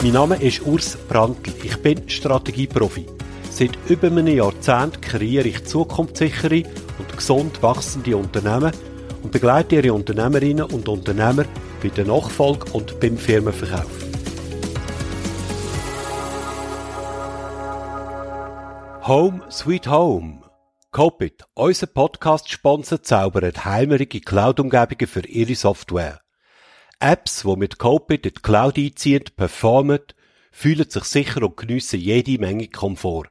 Mein Name ist Urs Brandl. Ich bin Strategieprofi. Seit über einem Jahrzehnt kreiere ich zukunftssichere und gesund wachsende Unternehmen und begleite ihre Unternehmerinnen und Unternehmer bei der Nachfolge und beim Firmenverkauf. Home Sweet Home. Copit, unser Podcast-Sponsor, zaubert heimerige Cloud-Umgebungen für ihre Software. Apps, die mit Copit in die Cloud einziehen, performen, fühlen sich sicher und geniessen jede Menge Komfort.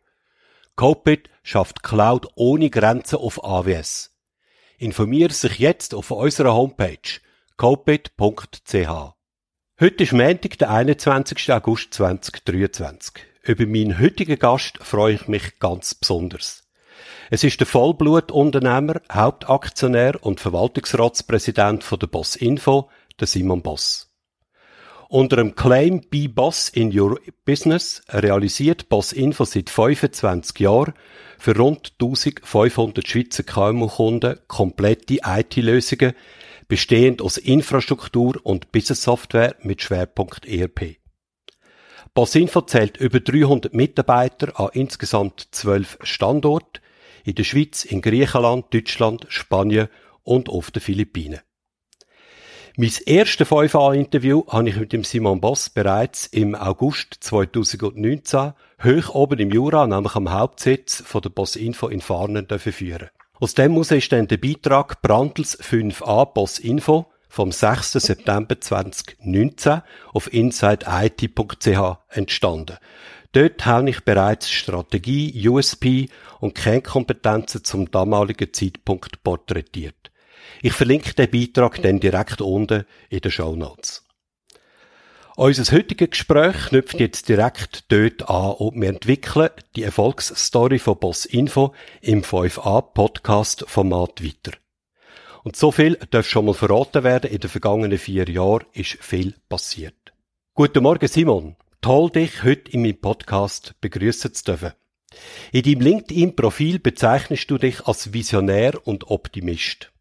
Copit schafft Cloud ohne Grenzen auf AWS. Informiere sich jetzt auf unserer Homepage copit.ch. Heute ist Montag, der 21. August 2023. Über meinen heutigen Gast freue ich mich ganz besonders. Es ist der Vollblutunternehmer, Hauptaktionär und Verwaltungsratspräsident von der Boss Info, der Simon Boss. Unter dem Claim Be Boss in Your Business realisiert Boss Info seit 25 Jahren für rund 1500 Schweizer KMU-Kunden komplette IT-Lösungen, bestehend aus Infrastruktur und Business-Software mit Schwerpunkt ERP. Boss Info zählt über 300 Mitarbeiter an insgesamt 12 Standorten in der Schweiz, in Griechenland, Deutschland, Spanien und auf den Philippinen. Mein erstes 5A-Interview habe ich mit dem Simon Boss bereits im August 2019 hoch oben im Jura, nämlich am Hauptsitz von der Boss Info in Farnen führen. Aus dem muss ist dann der Beitrag Brandels 5a Boss Info vom 6. September 2019 auf insideit.ch entstanden. Dort habe ich bereits Strategie, USP und Kernkompetenzen zum damaligen Zeitpunkt porträtiert. Ich verlinke den Beitrag dann direkt unten in den Show Notes. Unser heutiges Gespräch knüpft jetzt direkt dort an und wir entwickeln die Erfolgsstory von Boss Info im 5a Podcast Format weiter. Und so viel darf schon mal verraten werden, in den vergangenen vier Jahren ist viel passiert. Guten Morgen Simon, toll dich heute in meinem Podcast begrüßen zu dürfen. In deinem LinkedIn-Profil bezeichnest du dich als Visionär und Optimist.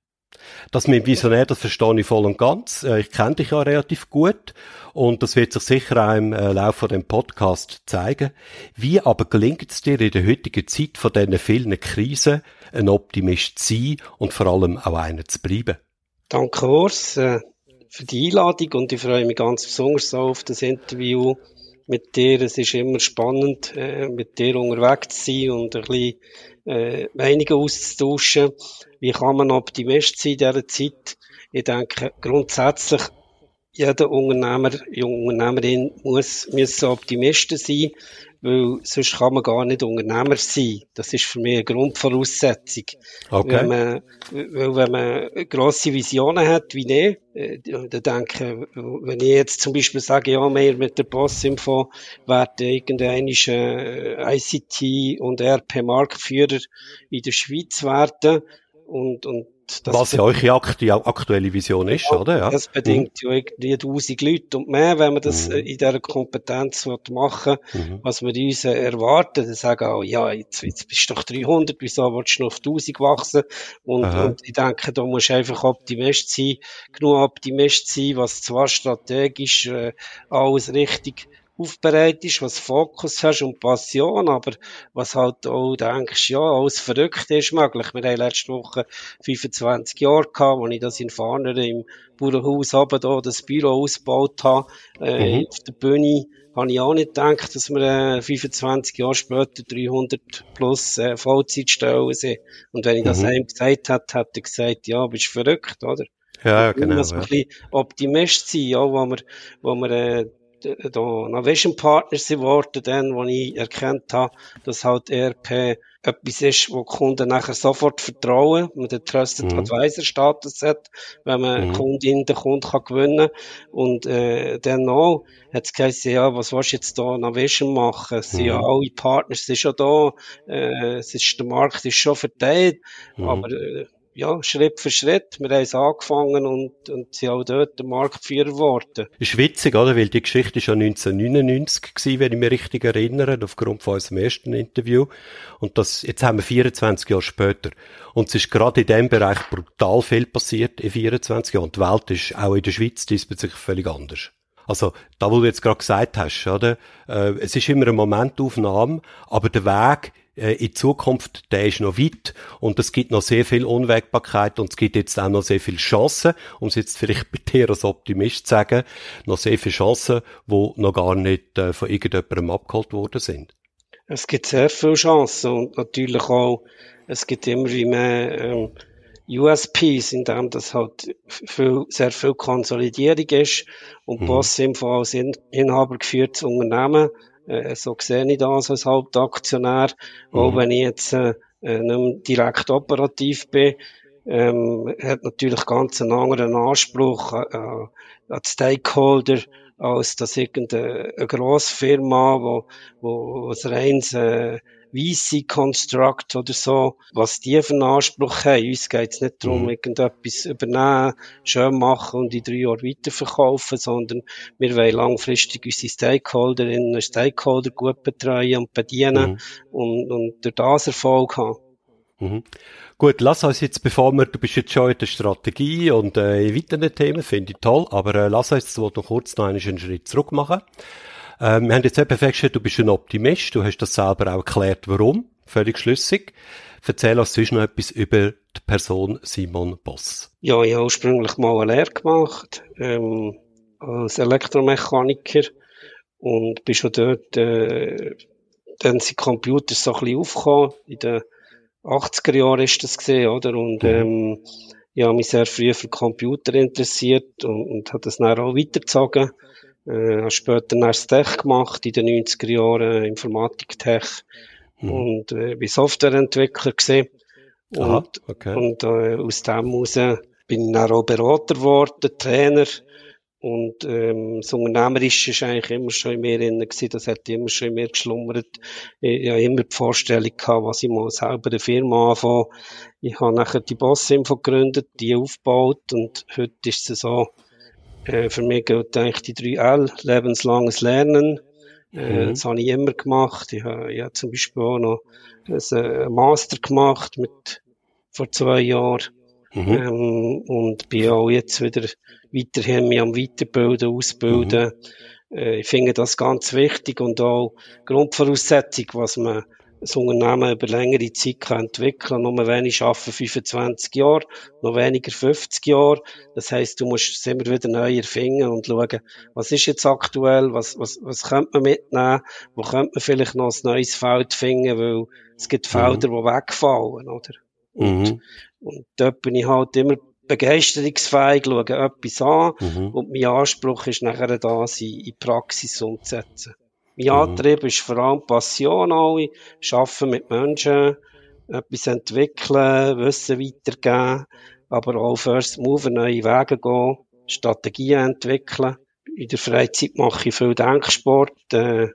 Das mit Visionär, das verstehe ich voll und ganz. Äh, ich kenne dich ja relativ gut und das wird sich sicher auch im äh, Laufe von dem Podcast zeigen. Wie aber gelingt es dir in der heutigen Zeit von diesen vielen Krisen, ein Optimist zu sein und vor allem auch einer zu bleiben? Danke, Urs, äh, für die Einladung und ich freue mich ganz besonders auf das Interview mit dir. Es ist immer spannend, mit dir unterwegs zu sein und ein bisschen äh, Meinungen auszutauschen. Wie kann man Optimist sein in dieser Zeit? Ich denke, grundsätzlich, jeder Unternehmer, junge Unternehmerin muss, müssen Optimisten sein, weil sonst kann man gar nicht Unternehmer sein. Das ist für mich eine Grundvoraussetzung. Okay. Wenn man, weil wenn man grosse Visionen hat, wie ich, äh, dann denke wenn ich jetzt zum Beispiel sage, ja, wir mit der Boss-Info werden irgendein äh, ICT und RP-Marktführer in der Schweiz werden und, und Was ja eure aktuelle Vision ist, ja, oder? Ja. Das bedingt mhm. ja irgendwie 1000 Leute und mehr, wenn man das mhm. Äh, in dieser Kompetenz machen mhm. was wir uns erwarten. Dann sagen auch, ja, jetzt, jetzt bist du doch 300, wieso willst du noch auf 1000 wachsen? Und, und ich denke, da musst du einfach Optimist sein, genug Optimist sein, was zwar strategisch äh, alles richtig aufbereitet was Fokus hast und Passion, aber was halt auch denkst, ja, alles verrückt ist möglich. Wir haben letzte Woche 25 Jahre gehabt, als ich das in Farner im Bauernhaus oben da das Büro ausgebaut habe, äh, mhm. auf der Bühne habe ich auch nicht gedacht, dass wir äh, 25 Jahre später 300 plus äh, Vollzeitstellen sind. Und wenn ich das mhm. einem gesagt hätte, hätte er gesagt, ja, bist verrückt, oder? Ja, genau. Man muss ja. ein bisschen Optimist sein, ja, wo wir, wo wir äh, da Navision Partners geworden, dann, wo ich erkannt habe, dass halt ERP etwas ist, wo Kunden nachher sofort vertrauen, man den Trusted mhm. Advisor Status hat, wenn man mhm. Kundin den Kunden kann gewinnen und äh, dann auch hat es geheißen, ja, was willst du jetzt da Navision machen? Es sind mhm. ja alle Partners, sind schon da, äh, es ist, der Markt ist schon verteilt, mhm. aber äh, ja, Schritt für Schritt. Wir haben es angefangen und, und sind auch dort der Marktführer geworden. Ist witzig, oder? Weil die Geschichte ist ja 1999 gewesen, wenn ich mich richtig erinnere, aufgrund von unserem ersten Interview. Und das, jetzt haben wir 24 Jahre später. Und es ist gerade in dem Bereich brutal viel passiert in 24 Jahren. Die Welt ist auch in der Schweiz diesbezüglich völlig anders. Also, da, wo du jetzt gerade gesagt hast, oder? Äh, es ist immer eine Momentaufnahme, aber der Weg äh, in Zukunft, der ist noch weit und es gibt noch sehr viel Unwägbarkeit und es gibt jetzt auch noch sehr viele Chancen, um es jetzt vielleicht bei dir als Optimist zu sagen, noch sehr viele Chancen, die noch gar nicht äh, von irgendjemandem abgeholt worden sind. Es gibt sehr viele Chancen und natürlich auch, es gibt immer wie mehr ähm, USPs, in dem das halt viel, sehr viel Konsolidierung ist und mhm. Boss im Fall als Inhaber geführtes Unternehmen äh, so sehe ich das als Hauptaktionär. Mhm. Auch wenn ich jetzt äh, äh, nicht mehr direkt operativ bin, ähm, hat natürlich ganz einen anderen Anspruch äh, an die Stakeholder, als dass irgendeine grosse Firma, wo, wo, wo ein reines äh, VC Construct oder so, was die für einen Anspruch haben. Uns geht es nicht darum, mhm. irgendetwas übernehmen, schön machen und in drei Jahren weiterverkaufen, sondern wir wollen langfristig unsere Stakeholderinnen und Stakeholder gut betreuen und bedienen mhm. und, und durch das Erfolg haben. Mhm. Gut, lass uns jetzt, bevor wir, du bist jetzt schon in der Strategie und äh, in weiteren Themen, finde ich toll, aber äh, lass uns jetzt noch kurz noch einen Schritt zurück machen. Ähm, wir haben jetzt eben festgestellt, du bist ein Optimist, du hast das selber auch erklärt, warum, völlig schlüssig. Erzähl uns sonst noch etwas über die Person Simon Boss. Ja, ich habe ursprünglich mal eine Lehre gemacht, ähm, als Elektromechaniker und bin schon dort, äh, dann sind Computer so ein bisschen aufgekommen, in den 80er Jahren ist das gesehen, oder? Und, mhm. ähm, ich habe mich sehr früh für Computer interessiert und, und habe das dann auch weitergezogen. Äh, habe später erst Tech gemacht, in den 90er Jahren Informatik-Tech mhm. und äh, bin Softwareentwickler gesehen. Und, Aha, okay. und äh, aus dem heraus bin ich dann auch Berater geworden, Trainer. Und ähm, das Unternehmerische ist eigentlich immer schon in mir drin gewesen, das hat immer schon in mir geschlummert. Ich, habe immer die Vorstellung gehabt, was ich mal selber eine Firma anfange. Ich habe nachher die Boss-Info gegründet, die aufgebaut und heute ist es so, äh, für mich gilt eigentlich die drei L, lebenslanges Lernen. Äh, mhm. Das habe ich immer gemacht. Ich habe, ich habe zum Beispiel auch noch einen äh, Master gemacht mit, vor zwei Jahren. Mhm. Ähm, und bin auch jetzt wieder weiterhin mich am Weiterbilden, Ausbilden. Mhm. Äh, ich finde das ganz wichtig und auch Grundvoraussetzung, was man ein Unternehmen über längere Zeit kann entwickeln kann. Nur wenig arbeiten 25 Jahre, noch weniger 50 Jahre. Das heisst, du musst es immer wieder neu erfinden und schauen, was ist jetzt aktuell, was, was, was könnte man mitnehmen, wo könnte man vielleicht noch ein neues Feld finden, weil es gibt mhm. Felder, mhm. die wegfallen, oder? Und, mhm. und dort bin ich halt immer begeisterungsfähig, schaue etwas an mhm. und mein Anspruch ist nachher da, sie in Praxis umzusetzen. Mein mhm. Antrieb ist vor allem Passion alle, arbeiten mit Menschen, etwas entwickeln, Wissen weitergeben, aber auch First Move neue Wege gehen, Strategien entwickeln. In der Freizeit mache ich viel Denksport, äh,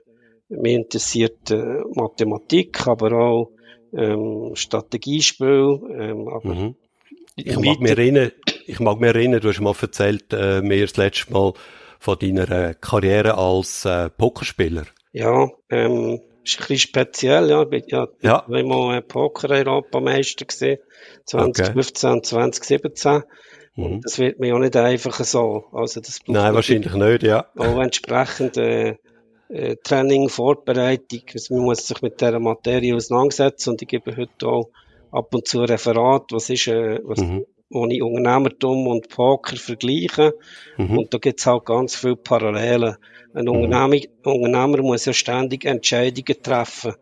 mich interessiert äh, Mathematik, aber auch ähm, Strategiespiel. Ähm, aber mhm. ich, mag mich erinnern, ich mag mich erinnern, du hast mal erzählt, äh, mir das letzte Mal, von deiner äh, Karriere als äh, Pokerspieler? Ja, ähm, ist ein bisschen speziell, ja. Ich bin ja, ja. zweimal äh, Poker-Europameister gesehen, 2015 okay. und 2017. Mhm. Das wird mir auch nicht einfach so. Also das Nein, wahrscheinlich nicht, ja. Auch entsprechend äh, äh, Training, Vorbereitung. Also man muss sich mit dieser Materie auseinandersetzen und ich gebe heute auch ab und zu Referat, was ist, äh, was, mhm wo ich Unternehmertum und Poker vergleiche. Mhm. Und da gibt's halt ganz viele Parallelen. Ein mhm. Unternehmer, muss ja ständig Entscheidungen treffen.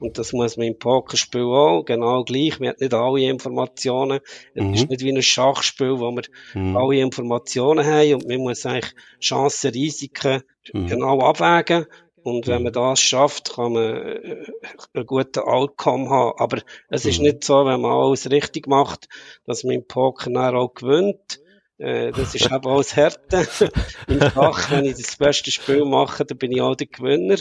Und das muss man im Pokerspiel auch, genau gleich. Man hat nicht alle Informationen. Es mhm. ist nicht wie ein Schachspiel, wo wir mhm. alle Informationen haben und man muss eigentlich Chancen, Risiken mhm. genau abwägen. Und wenn man das schafft, kann man äh, einen guten Outcome haben. Aber es ist mhm. nicht so, wenn man alles richtig macht, dass man im Poker auch gewinnt. Äh, das ist eben alles Härte. Im Schach, wenn ich das beste Spiel mache, dann bin ich auch der Gewinner.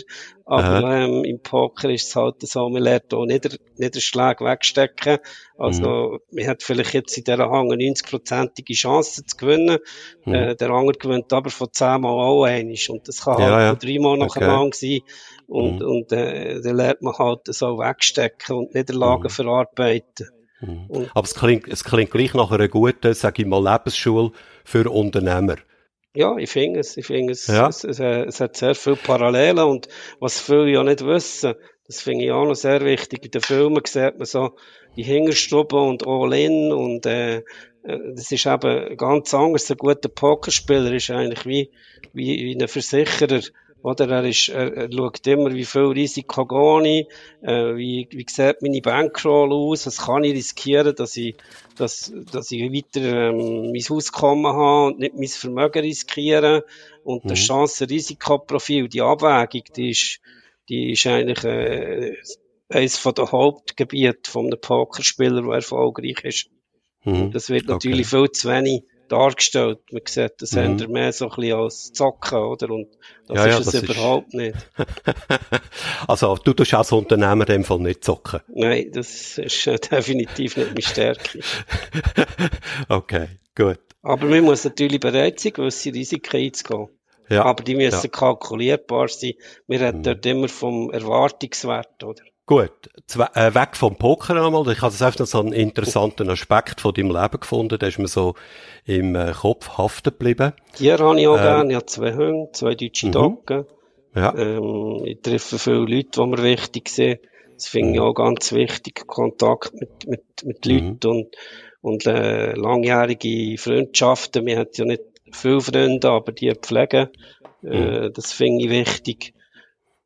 Aber ähm, im Poker ist es halt so, man lernt auch Nieder Niederschläge wegstecken. Also, mhm. man hat vielleicht jetzt in dieser Hang eine 90-prozentige Chance zu gewinnen. Mhm. Äh, der andere gewinnt aber von zehnmal auch einiges. Und das kann ja, halt ja. dreimal nacheinander okay. sein. Und, mhm. und äh, dann lernt man halt so wegstecken und Niederlagen mhm. verarbeiten. Mhm. Aber es klingt, es klingt gleich nach einer guten, sage ich mal, Lebensschule für Unternehmer. Ja, ich finde es. Ich finde es, ja. es, es, es, hat sehr viele Parallelen und was viele ja nicht wissen, das finde ich auch noch sehr wichtig. In den Filmen sieht man so die Hingerstube und All-In und äh, äh, das ist eben ganz anders. Ein guter Pokerspieler ist eigentlich wie, wie, wie ein Versicherer oder er, ist, er, er schaut immer, wie viel Risiko gehe ich, äh, wie, wie sieht meine Bankroll aus, was kann ich riskieren, dass ich, dass, dass ich weiter ähm, mein Auskommen habe und nicht mein Vermögen riskieren. Und mhm. das Chancen-Risikoprofil, die Abwägung, die ist, die ist eigentlich äh, eines von den Hauptgebieten von einem Pokerspieler, der erfolgreich ist. Mhm. Das wird natürlich okay. viel zu wenig dargestellt. Man sieht das mhm. Händler mehr so ein bisschen als Zocken, oder? Und das ja, ist ja, es das überhaupt ist... nicht. also, du tust als Unternehmer in dem Fall nicht zocken? Nein, das ist äh, definitiv nicht meine Stärke. okay, gut. Aber man muss natürlich bereit sein, gewisse Risiken einzugehen. Ja, Aber die müssen ja. kalkulierbar sein. Wir reden mhm. dort immer vom Erwartungswert, oder? Gut, äh, weg vom Poker einmal. Ich habe das einfach noch so einen interessanten Aspekt von deinem Leben gefunden. Der ist mir so im äh, Kopf haften geblieben. Hier habe ich auch ähm, gerne. Ich habe zwei Hunde, zwei deutsche mhm. Doggen. Ja. Ähm, ich treffe viele Leute, die mir wichtig sind. Das finde ich mhm. auch ganz wichtig. Kontakt mit, mit, mit mhm. Leuten und, und äh, langjährige Freundschaften. Wir haben ja nicht viele Freunde, aber die pflegen. Äh, mhm. das finde ich wichtig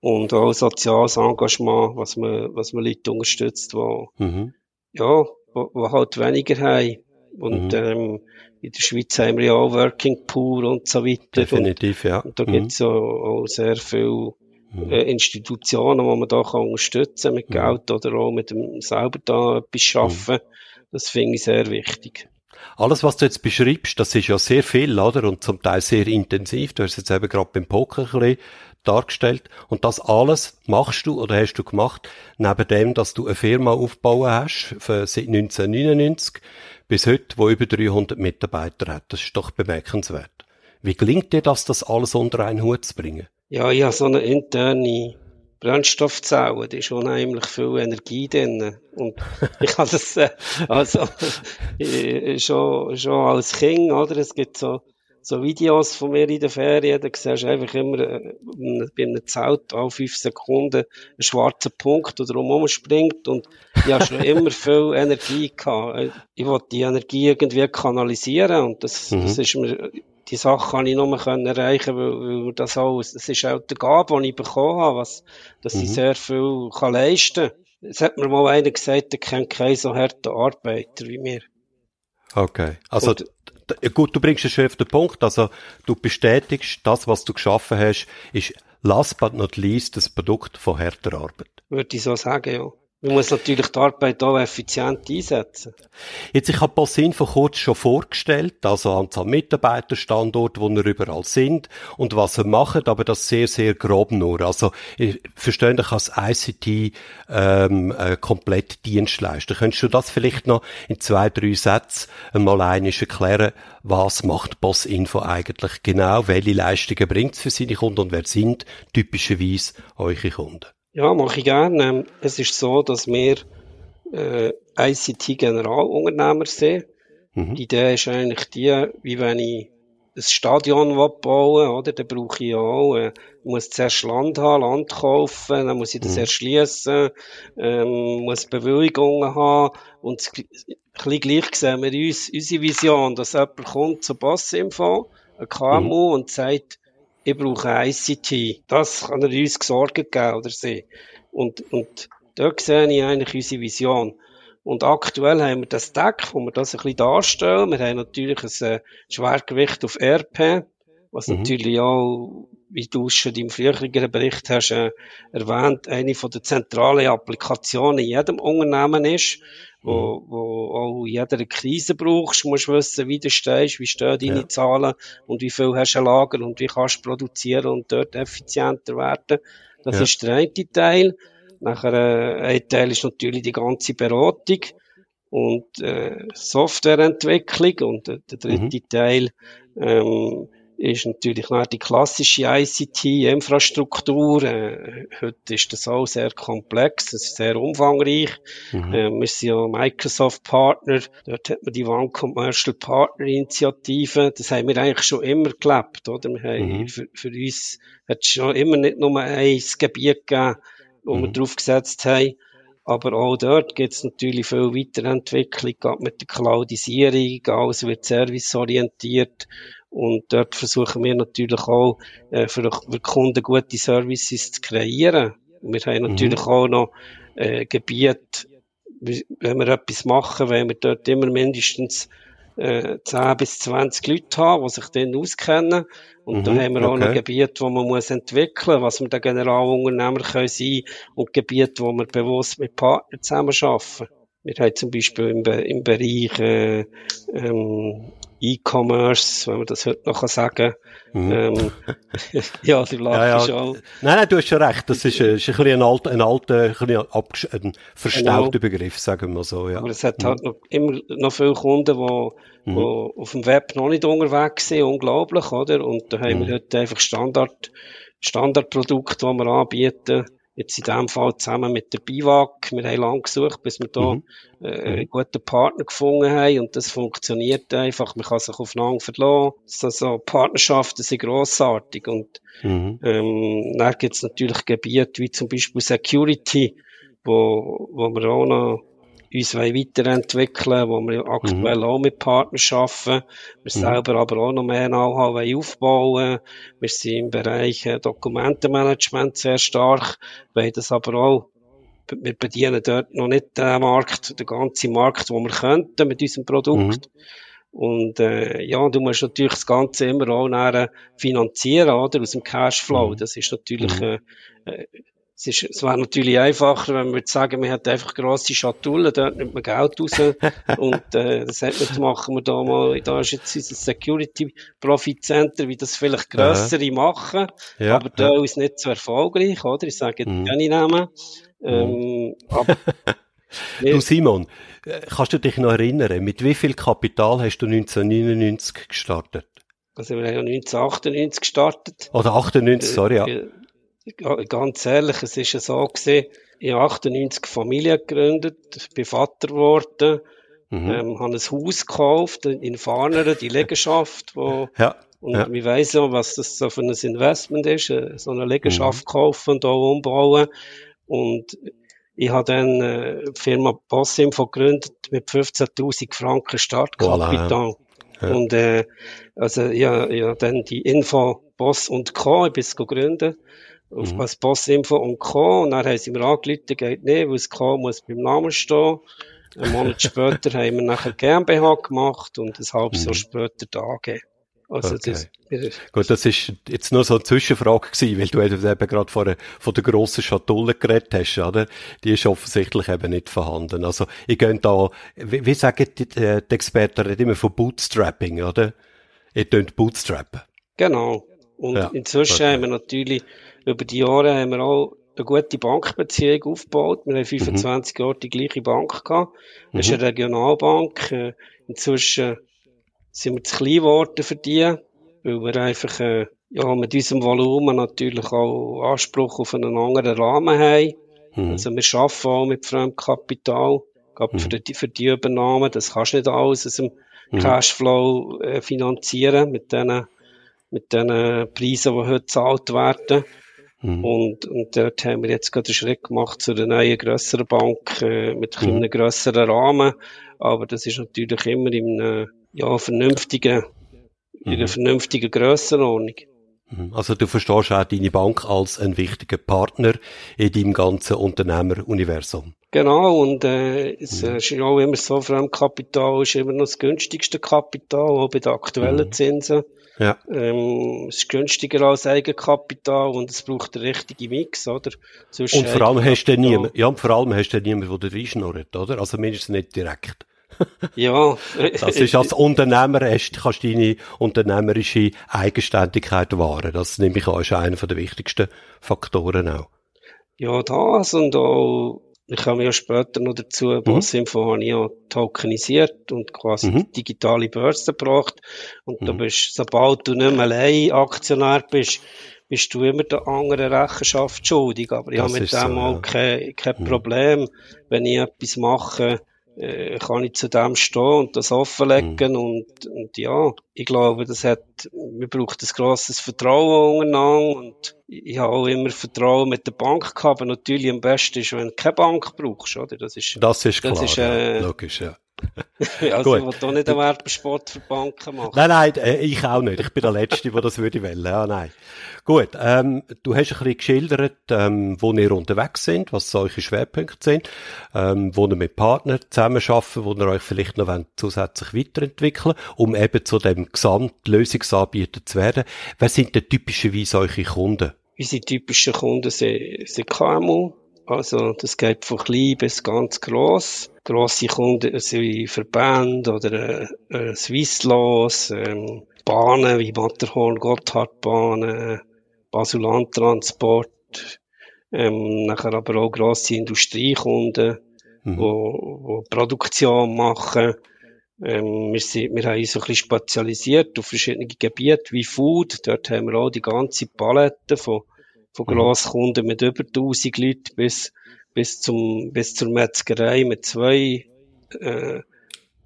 und auch soziales Engagement, was man, was man Leute unterstützt, die, mhm. ja, wo, wo halt weniger haben. Und, mhm. ähm, in der Schweiz haben wir ja auch Working Poor und so weiter. Definitiv, und, ja. Und da mhm. gibt es auch, sehr viele mhm. äh, Institutionen, wo man da kann unterstützen mit mhm. Geld oder auch mit dem selber da etwas schaffen. Mhm. Das finde ich sehr wichtig. Alles, was du jetzt beschreibst, das ist ja sehr viel, oder? Und zum Teil sehr intensiv. Du hast jetzt eben gerade beim Poker ein bisschen dargestellt. Und das alles machst du oder hast du gemacht, neben dem, dass du eine Firma aufbauen hast, seit 1999 bis heute, wo über 300 Mitarbeiter hat. Das ist doch bemerkenswert. Wie gelingt dir das, das alles unter einen Hut zu bringen? Ja, ich habe so eine interne Brennstoffzelle, da ist unheimlich viel Energie drin. Und ich habe das, äh, also, schon, schon als Kind, oder? Es gibt so, so Videos von mir in der Ferien, da siehst du einfach immer äh, bei einem Zelt alle fünf Sekunden einen schwarzen Punkt, der drumherum springt und ich habe schon immer viel Energie gehabt. Äh, ich wollte die Energie irgendwie kanalisieren und das, mhm. das ist mir, die Sache kann ich nur können erreichen, weil, weil das alles, das ist auch die Gabe, die ich bekommen habe, was, dass mhm. ich sehr viel kann leisten kann. Es hat mir mal einer gesagt, der kennt keinen so harten Arbeiter wie mir. Okay. Also, und, gut, du bringst es schon auf den Punkt, also du bestätigst, das, was du geschaffen hast, ist last but not least das Produkt von härter Arbeit. Würde ich so sagen, ja. Man muss natürlich die Arbeit auch effizient einsetzen. Jetzt, ich habe Bossin vor kurzem schon vorgestellt, also Anzahl Mitarbeiter, Standorte, wo wir überall sind und was wir machen, aber das sehr, sehr grob nur. Also, verständlich als ICT ähm, äh, komplett Dienstleister. Könntest du das vielleicht noch in zwei, drei Sätzen mal einisch erklären, was macht Boss Info eigentlich genau, welche Leistungen bringt es für seine Kunden und wer sind typischerweise eure Kunden? Ja, mache ich gerne. Ähm, es ist so, dass wir äh, ICT-Generalunternehmer sind. Mhm. Die Idee ist eigentlich die, wie wenn ich ein Stadion bauen oder? Dann brauche ich auch, äh, muss zuerst Land haben, Land kaufen, dann muss ich das mhm. erschließen, ähm, muss Bewilligungen haben und ein bisschen gleich sehen wir uns, unsere Vision, dass jemand kommt zu Bossinfo, ein KMU mhm. und sagt, ich brauche ICT. Das kann er uns Sorgen geben oder sie. Und, und dort sehe ich eigentlich unsere Vision. Und aktuell haben wir das Deck, wo wir das ein bisschen darstellen. Wir haben natürlich ein äh, Schwergewicht auf RP, was mhm. natürlich auch, wie du schon im früheren Bericht hast äh, erwähnt, eine von der zentralen Applikationen in jedem Unternehmen ist, wo, mhm. wo auch in jeder Krise brauchst. Musst wissen, wie du stehst, wie stehen deine ja. Zahlen und wie viel hast du ein Lager und wie kannst du produzieren und dort effizienter werden. Das ja. ist der eine Teil. Nachher, äh, ein Teil ist natürlich die ganze Beratung und äh, Softwareentwicklung und äh, der dritte mhm. Teil ähm, ist natürlich noch die klassische ICT-Infrastruktur. Äh, heute ist das auch sehr komplex, es ist sehr umfangreich. Mhm. Äh, wir sind ja Microsoft-Partner, dort hat man die One Commercial Partner Initiative. Das haben wir eigentlich schon immer gelebt, oder? Wir haben, mhm. für, für uns hat es schon immer nicht nur ein Gebiet gegeben, wo mhm. wir drauf gesetzt haben. Aber auch dort gibt es natürlich viel Weiterentwicklung, gerade mit der Cloudisierung, alles wird serviceorientiert. Und dort versuchen wir natürlich auch, äh, für, für Kunden gute Services zu kreieren. Wir haben natürlich mhm. auch noch äh, Gebiete, wenn wir etwas machen, wenn wir dort immer mindestens äh, 10 bis 20 Leute haben, die sich dann auskennen. Und mhm, da haben wir auch okay. noch Gebiete, wo man muss entwickeln, was wir der Generalunternehmer können sein und Gebiete, wo wir bewusst mit Partnern zusammenarbeiten. Wir haben zum Beispiel im, im Bereich äh, ähm, E-Commerce, wenn man das heute noch sagen kann. Mhm. Ähm, ja, die lachst ja, ja. schon. Nein, nein, du hast schon recht. Das ist, ist ein bisschen ein alter, ein alter, ein, ein verstaubter genau. Begriff, sagen wir so, ja. Aber es hat halt mhm. noch, immer noch viele Kunden, die, mhm. die auf dem Web noch nicht unterwegs sind, unglaublich, oder? Und da haben wir mhm. heute einfach Standard, Standardprodukte, die wir anbieten, Jetzt in dem Fall zusammen mit der BIWAG. Wir haben lange gesucht, bis wir da mhm. äh, einen mhm. guten Partner gefunden haben und das funktioniert einfach. Man kann sich aufeinander verlassen. Also Partnerschaften sind grossartig und mhm. ähm, dann gibt es natürlich Gebiete wie zum Beispiel Security, wo, wo wir auch noch uns weiterentwickeln wo wir aktuell mhm. auch mit Partnern arbeiten. Wir mhm. selber aber auch noch mehr Know-how aufbauen Wir sind im Bereich äh, Dokumentenmanagement sehr stark, weil das aber auch wir bedienen dort noch nicht den Markt, den ganzen Markt, wo wir könnten mit unserem Produkt. Mhm. Und äh, ja, du musst natürlich das Ganze immer auch näher finanzieren, oder? Aus dem Cashflow. Mhm. Das ist natürlich mhm. äh, es, ist, es wäre natürlich einfacher, wenn wir sagen, wir hätten einfach grosse Schatullen, dort nimmt man Geld raus und äh, das hat machen wir da mal, da ist jetzt unser Security Profit Center, wie das vielleicht grössere ja. machen, ja. aber da ja. ist nicht so erfolgreich, oder? Ich sage mhm. keine Namen. Ähm, aber, du Simon, äh, kannst du dich noch erinnern, mit wie viel Kapital hast du 1999 gestartet? Also wir haben ja 1998 gestartet. Oder 98, sorry, ja. Äh, ganz ehrlich, es ist ja so gewesen, ich habe 98 Familie gegründet, bin Vater geworden, mhm. ähm, habe ein Haus gekauft in Farneren, die Liegenschaft, wo, ja. und ja. wir weiss ja, was das so für ein Investment ist, äh, so eine Liegenschaft mhm. kaufen und auch umbauen. Und ich habe dann äh, die Firma Bossinfo gegründet mit 15.000 Franken Startkapital. Voilà, ja. Und äh, also ja, ja, dann die Info Boss und Co. Ich bin es gegründet auf mhm. als Bossinfo und Co. Und dann haben sie mir angerufen, geht nicht, weil das Co. muss beim Namen stehen. Einen Monat später haben wir nachher GmbH gemacht und ein halbes mhm. Jahr später die AG. Also okay. das, Gut, das ist jetzt nur so eine Zwischenfrage gewesen, weil du eben gerade von, von der grossen Schatulle geredet hast, oder? Die ist offensichtlich eben nicht vorhanden. Also, ich gehe da, wie, wie sagen die, die Experten immer von Bootstrapping, oder? Ihr könnt bootstrappen. Genau. Und ja, inzwischen okay. haben wir natürlich über die Jahre haben wir auch eine gute Bankbeziehung aufgebaut. Wir haben 25 mhm. Jahre die gleiche Bank gehabt. Das mhm. ist eine Regionalbank. Äh, inzwischen sind wir zu klein geworden für die, weil wir einfach, äh, ja, mit unserem Volumen natürlich auch Anspruch auf einen anderen Rahmen haben. Mhm. Also wir arbeiten auch mit Fremdkapital. Gerade mhm. für, die, für die Übernahme. Das kannst du nicht alles aus dem mhm. Cashflow äh, finanzieren mit diesen mit den Preisen, die heute gezahlt werden. Mhm. Und, und dort haben wir jetzt gerade einen Schritt gemacht zu einer neuen, grösseren Bank, äh, mit mhm. einem grösseren Rahmen. Aber das ist natürlich immer in einer, ja, vernünftigen, in einer mhm. vernünftigen Grössenordnung. Mhm. Also du verstehst auch deine Bank als einen wichtigen Partner in deinem ganzen Unternehmeruniversum. Genau, und äh, es mhm. ist auch immer so, Fremdkapital ist immer noch das günstigste Kapital, auch bei den aktuellen mhm. Zinsen. Ja. Ähm, es ist günstiger als Eigenkapital und es braucht den richtigen Mix, oder? Sonst und vor allem hast du niemand, ja, und vor allem hast du niemand, der reinschnurrt, oder? Also mindestens nicht direkt. ja. Das ist als Unternehmer, hast, kannst du deine unternehmerische Eigenständigkeit wahren. Das nehme ich an, ist einer der wichtigsten Faktoren auch. Ja, das und auch ich komme ja später noch dazu, mhm. Ja tokenisiert und quasi mhm. digitale Börse gebracht. Und mhm. du bist, sobald du nicht mehr allein Aktionär bist, bist du immer der anderen Rechenschaft schuldig. Aber ich habe mit dem so, auch ja. kein, kein mhm. Problem, wenn ich etwas mache, äh, kann ich zu dem stehen und das offenlegen mhm. und, und ja, ich glaube, das hat, wir brauchen ein grosses Vertrauen untereinander und ich habe auch immer Vertrauen mit der Bank gehabt, aber natürlich am besten ist, wenn du keine Bank brauchst, oder? Das ist, das ist klar, das ist, äh, ja, logisch, ja. Also ich will doch nicht einen Werbesport für Banken machen. Nein, nein, äh, ich auch nicht. Ich bin der Letzte, der das würde wollen. Ja, nein. Gut, ähm, du hast ein bisschen geschildert, ähm, wo ihr unterwegs sind, was solche Schwerpunkte sind, ähm, wo ihr mit Partnern zusammenarbeiten, wo ihr euch vielleicht noch zusätzlich weiterentwickeln um eben zu dem Gesamtlösungsanbieter zu werden. Wer sind denn typischerweise eure Kunden? Unsere typischen Kunden sind, sind KMU, also das geht von klein bis ganz gross. Grosse Kunden sind Verbände oder äh, äh Swisslos, ähm, Bahnen wie Matterhorn, Gotthardbahnen, Basulandtransport, ähm, nachher aber auch grosse Industriekunden, mhm. wo, wo Produktion machen. Ähm, wir, sind, wir haben uns ein bisschen spezialisiert auf verschiedene Gebiete wie Food. Dort haben wir auch die ganze Palette von, von mhm. Grosskunden mit über 1000 Leuten bis, bis zum, bis zur Metzgerei mit zwei, äh,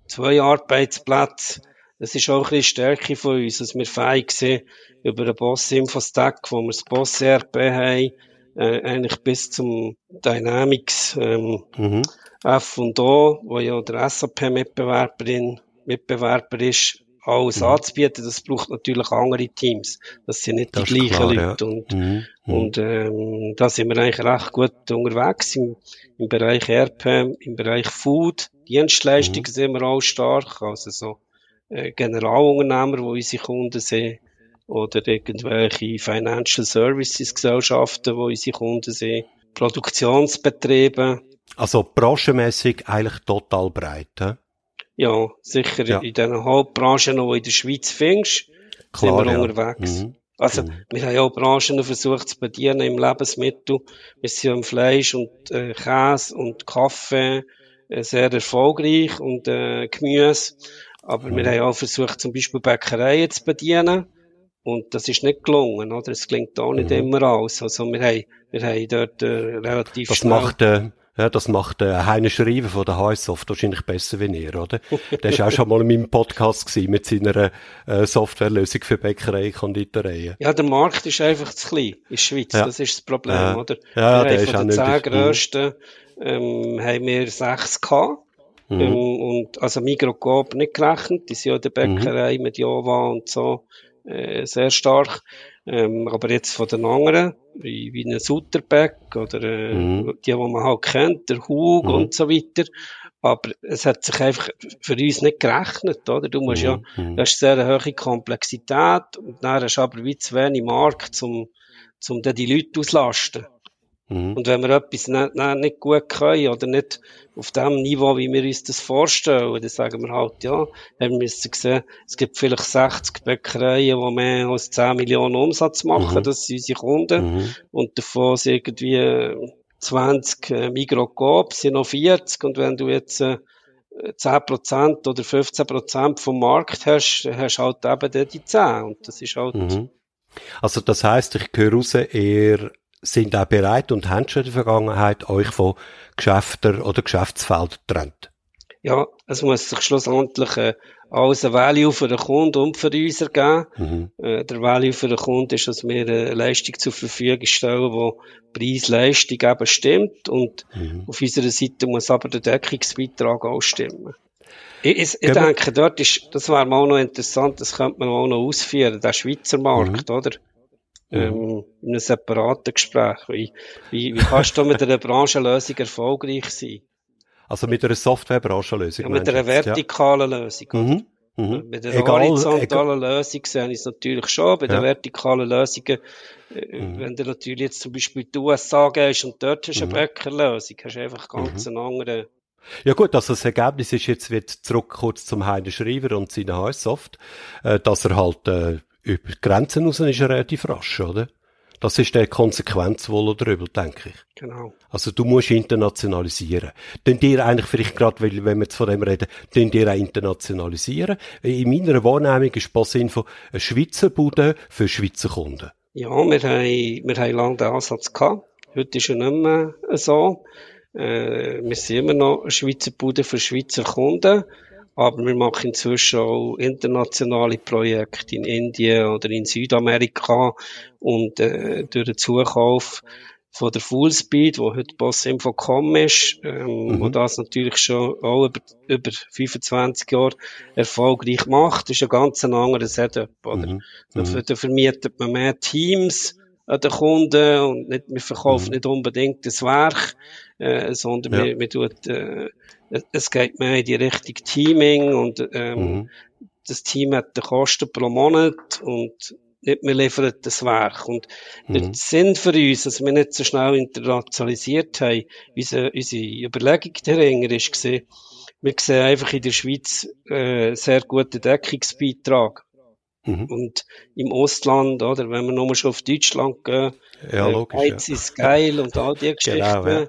zwei Arbeitsplätzen. Das ist auch ein Stärke von uns, dass wir fähig sind, über den Boss Infostack, wo wir das Boss ERP haben, äh, eigentlich bis zum Dynamics ähm, mhm. F&O, wo ja der SAP-Mitbewerberin Mitbewerber ist, alles mhm. anzubieten. Das braucht natürlich andere Teams. Das sind nicht das die gleichen klar, Leute. Ja. Und, mhm. mhm. und ähm, da sind wir eigentlich recht gut unterwegs im, im Bereich ERP, im Bereich Food. Dienstleistungen mhm. sind wir auch stark. Also so äh, Generalunternehmer, wo unsere Kunden sind, oder irgendwelche Financial Services Gesellschaften, wo unsere Kunden sind, Produktionsbetriebe. Also branchenmässig eigentlich total breit, he? Ja, sicher ja. in den Hauptbranchen, die in der Schweiz findest, Klar, sind wir ja. unterwegs. Mhm. Also, mhm. wir haben ja auch Branchen versucht zu bedienen im Lebensmittel. Wir sind im Fleisch und äh, Käse und Kaffee äh, sehr erfolgreich und äh, Gemüse. Aber mhm. wir haben auch versucht, zum Beispiel Bäckereien zu bedienen. Und das ist nicht gelungen, oder? Es klingt auch nicht mhm. immer aus. Also wir haben, wir haben dort äh, relativ das schnell... Macht, äh, ja, das macht äh, Heine Schreiber von der HSoft wahrscheinlich besser wie ihr, oder? Der war auch schon mal in meinem Podcast gewesen, mit seiner äh, Softwarelösung für Bäckerei, Konditoreien. Ja, der Markt ist einfach zu klein in der Schweiz. Ja. Das ist das Problem, ja. oder? Ja, wir der ist von den zehn grössten ähm, haben wir sechs gehabt. Mhm. Ähm, und, also Mikrokop nicht gerechnet, die sind ja in der Bäckerei mhm. mit Jova und so, äh, sehr stark. Ähm, aber jetzt von den anderen, wie, wie ein Sutterbeck oder äh, mhm. die, die man halt kennt, der Hug mhm. und so weiter. Aber es hat sich einfach für uns nicht gerechnet, oder? Du musst mhm. ja, mhm. das ist sehr eine hohe Komplexität und dann hast du aber wie zu wenig Markt, um, um dann die Leute auslasten. Mhm. Und wenn wir etwas nicht, nicht, nicht gut können oder nicht auf dem Niveau, wie wir uns das vorstellen, dann sagen wir halt, ja, wir müssen sehen, es gibt vielleicht 60 Bäckereien, die mehr als 10 Millionen Umsatz machen, mhm. das sind unsere Kunden. Mhm. Und davon sind irgendwie 20 äh, Migrocoop, sind noch 40. Und wenn du jetzt äh, 10% oder 15% vom Markt hast, hast du halt eben die 10. Und das ist halt... Mhm. Also das heißt, ich höre raus, eher sind auch bereit und haben schon in der Vergangenheit euch von Geschäften oder Geschäftsfeldern getrennt? Ja, es muss sich schlussendlich äh, alles ein Value für den Kunden und für uns ergeben. Mhm. Äh, der Value für den Kunden ist, dass wir eine Leistung zur Verfügung stellen, wo Preis-Leistung eben stimmt und mhm. auf unserer Seite muss aber der Deckungsbeitrag auch stimmen. Ich, ich, ich genau. denke, dort ist, das wäre mal noch interessant, das könnte man auch noch ausführen, der Schweizer Markt, mhm. oder? Ähm, in einem separaten Gespräch. Wie, wie, wie kannst du mit einer Branchenlösung erfolgreich sein? Also mit einer Softwarebranchenlösung? Ja, mit einer vertikalen ja. Lösung. Mhm. Mhm. Bei der egal, horizontalen egal. Lösung sehe ich es natürlich schon. Bei ja. den vertikalen Lösungen, äh, mhm. wenn du natürlich jetzt zum Beispiel die USA gehst und dort hast du eine mhm. Bäckerlösung, hast du einfach ganz mhm. einen anderen ja gut, also das Ergebnis ist jetzt wird zurück kurz zum Heiner Schreiber und seiner HS-Soft, äh, dass er halt äh, über die Grenzen raus ist er relativ rasch, oder? Das ist der Konsequenz wohl oder übel, denke ich. Genau. Also du musst internationalisieren. Denn dir eigentlich vielleicht gerade, weil, wenn wir jetzt von dem reden, den dir auch internationalisieren. In meiner Wahrnehmung ist Passinfo ein Schweizer Bude für Schweizer Kunden. Ja, wir haben, wir haben lange den Ansatz gehabt. Heute ist er nicht mehr so. Äh, wir sind immer noch eine Schweizer Bude für Schweizer Kunden. Aber wir machen inzwischen auch internationale Projekte in Indien oder in Südamerika und äh, durch den Zukauf von der Fullspeed, wo heute Bossinfo.com ist, ähm, mhm. wo das natürlich schon auch über, über 25 Jahre erfolgreich macht, ist ein ganz anderer Setup, oder? Mhm. Da, mhm. da vermietet man mehr Teams an den Kunden und nicht, wir verkaufen mhm. nicht unbedingt das Werk, äh, sondern ja. wir, wir tut, äh, es geht mehr in die Richtung Teaming und ähm, mhm. das Team hat die Kosten pro Monat und nicht mehr liefert das Werk. Und mhm. der Sinn für uns, dass wir nicht so schnell internationalisiert haben, unsere, unsere Überlegung dahinter ist gesehen, wir sehen einfach in der Schweiz äh, sehr guten Deckungsbeitrag. Mhm. Und im Ostland, oder, wenn wir nochmal schon auf Deutschland gehen, ja, äh, logisch, Heiz ja. ist geil und all die Geschichten. Genau, ja.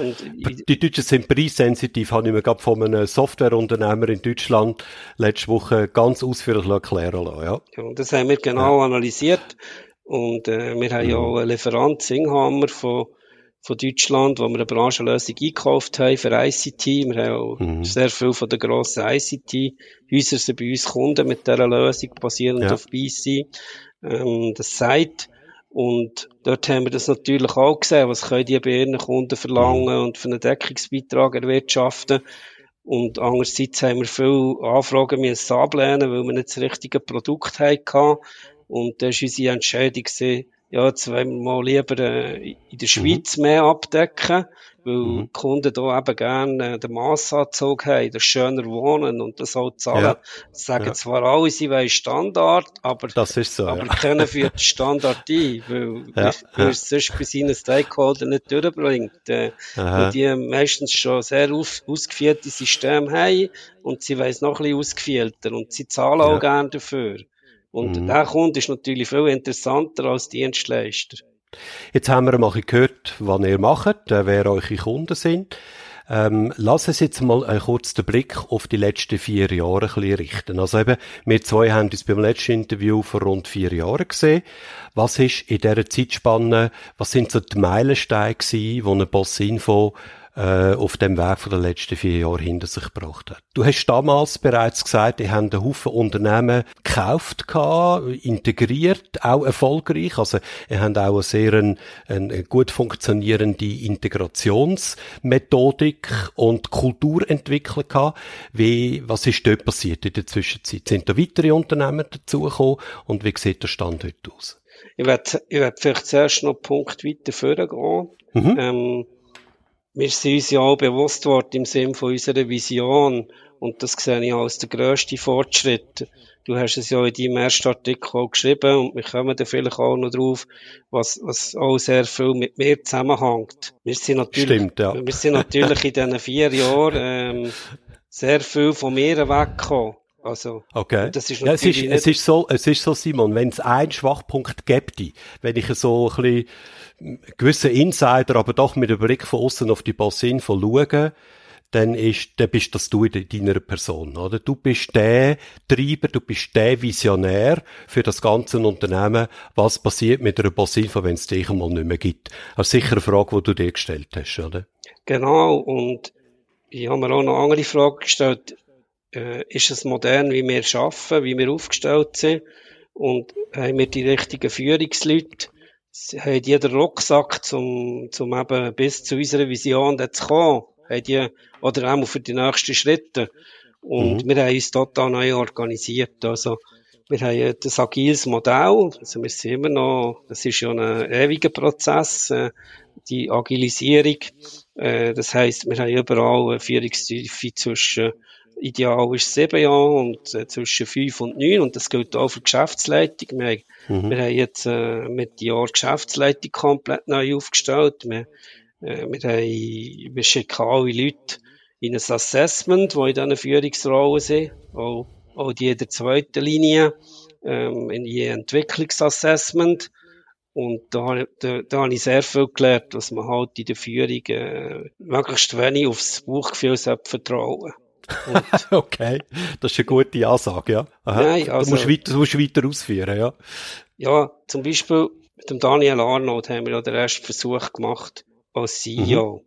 und die Deutschen sind preissensitiv, habe ich mir gerade von einem Softwareunternehmer in Deutschland letzte Woche ganz ausführlich erklären lassen. Ja. ja und das haben wir genau analysiert. Und äh, wir haben ja mhm. auch einen Lieferant, Singhammer, von von Deutschland, wo wir eine Branchenlösung eingekauft haben für ICT. Wir haben auch mhm. sehr viel von den grossen ICT-Häusern sind bei uns Kunden mit dieser Lösung, basierend ja. auf BC. Ähm, das sagt, und dort haben wir das natürlich auch gesehen, was können die bei ihren Kunden verlangen mhm. und für einen Deckungsbeitrag erwirtschaften. Und andererseits haben wir viele Anfragen müssen ablehnen, weil wir nicht das richtige Produkt hatten. Und da war unsere Entscheidung, gewesen, ja, jetzt wollen wir mal lieber äh, in der Schweiz mhm. mehr abdecken, weil mhm. die Kunden da eben gerne äh, den Massanzug haben, das schöner wohnen und das auch zahlen. Ja. sagen ja. zwar alle, sie wollen Standard, aber, das ist so, aber ja. können für den Standard ein, weil, ja. weil es sonst bei seinen Stakeholdern nicht durchbringt. Äh, weil die meistens schon sehr auf, ausgefeilte Systeme haben und sie wollen es noch ein bisschen ausgefeilter und sie zahlen auch gerne dafür. Und mhm. der Kunde ist natürlich viel interessanter als Dienstleister. Jetzt haben wir mal gehört, was ihr macht, äh, wer eure Kunden sind. Ähm, lass uns jetzt mal einen kurzen Blick auf die letzten vier Jahre ein bisschen richten. Also eben, wir zwei haben uns beim letzten Interview vor rund vier Jahren gesehen. Was ist in dieser Zeitspanne, was sind so die Meilensteine gewesen, die eine Boss Info äh, auf dem Weg von den letzten vier Jahren hinter sich gebracht hat. Du hast damals bereits gesagt, die haben einen Haufen Unternehmen gekauft, gehabt, integriert, auch erfolgreich. Also, ihr habt auch eine sehr eine, eine gut funktionierende Integrationsmethodik und Kultur entwickelt gehabt. Wie, was ist dort passiert in der Zwischenzeit? Sind da weitere Unternehmen dazugekommen und wie sieht der Stand heute aus? Ich werde, ich werde vielleicht zuerst noch einen Punkt weiter vorgehen. Mhm. Ähm, wir sind uns ja auch bewusst worden im Sinn von unserer Vision. Und das sehe ich als der grösste Fortschritt. Du hast es ja in deinem ersten Artikel auch geschrieben und wir kommen da vielleicht auch noch drauf, was, was auch sehr viel mit mir zusammenhängt. Wir sind natürlich, Stimmt, ja. wir sind natürlich in diesen vier Jahren ähm, sehr viel von mir weggekommen. Also, okay. Das ist ja, es, ist, es ist so, es ist so, Simon, wenn es einen Schwachpunkt gäbe, wenn ich so ein bisschen gewissen Insider, aber doch mit dem Blick von außen auf die Bossinfo schauen, dann ist, dann bist das du in deiner Person, oder? Du bist der Treiber, du bist der Visionär für das ganze Unternehmen. Was passiert mit einer Bossinfo, wenn es dich einmal nicht mehr gibt? Das ist sicher eine Frage, die du dir gestellt hast, oder? Genau, und ich habe mir auch noch eine andere Frage gestellt. Äh, ist es modern, wie wir arbeiten, wie wir aufgestellt sind? Und haben wir die richtigen Führungsleute? haben die den Rucksack, zum, zum eben bis zu unserer Vision zu kommen, haben die, oder auch für die nächsten Schritte. Und mhm. wir haben uns total neu organisiert. Also, wir haben das agiles Modell, also wir sind immer noch, das ist ja ein ewiger Prozess, äh, die Agilisierung. Äh, das heißt, wir haben überall eine Führungstiefe zwischen ideal ist sieben Jahre und äh, zwischen fünf und neun und das gilt auch für Geschäftsleitung. Wir, mhm. wir haben jetzt äh, mit dem Jahr Geschäftsleitung komplett neu aufgestellt. Wir, äh, wir, haben, wir schicken alle Leute in ein Assessment, die in diesen Führungsrollen sind, auch, auch die in der zweiten Linie, ähm, in je Entwicklungsassessment. Und da, da, da habe ich sehr viel gelernt, dass man halt in der Führung äh, möglichst wenig aufs Bauchgefühl vertrauen okay, das ist eine gute Ansage, ja. Aha. Nein, also, du, musst weiter, du musst weiter ausführen, ja. Ja, zum Beispiel mit dem Daniel Arnold haben wir ja den ersten Versuch gemacht als CEO. Mhm.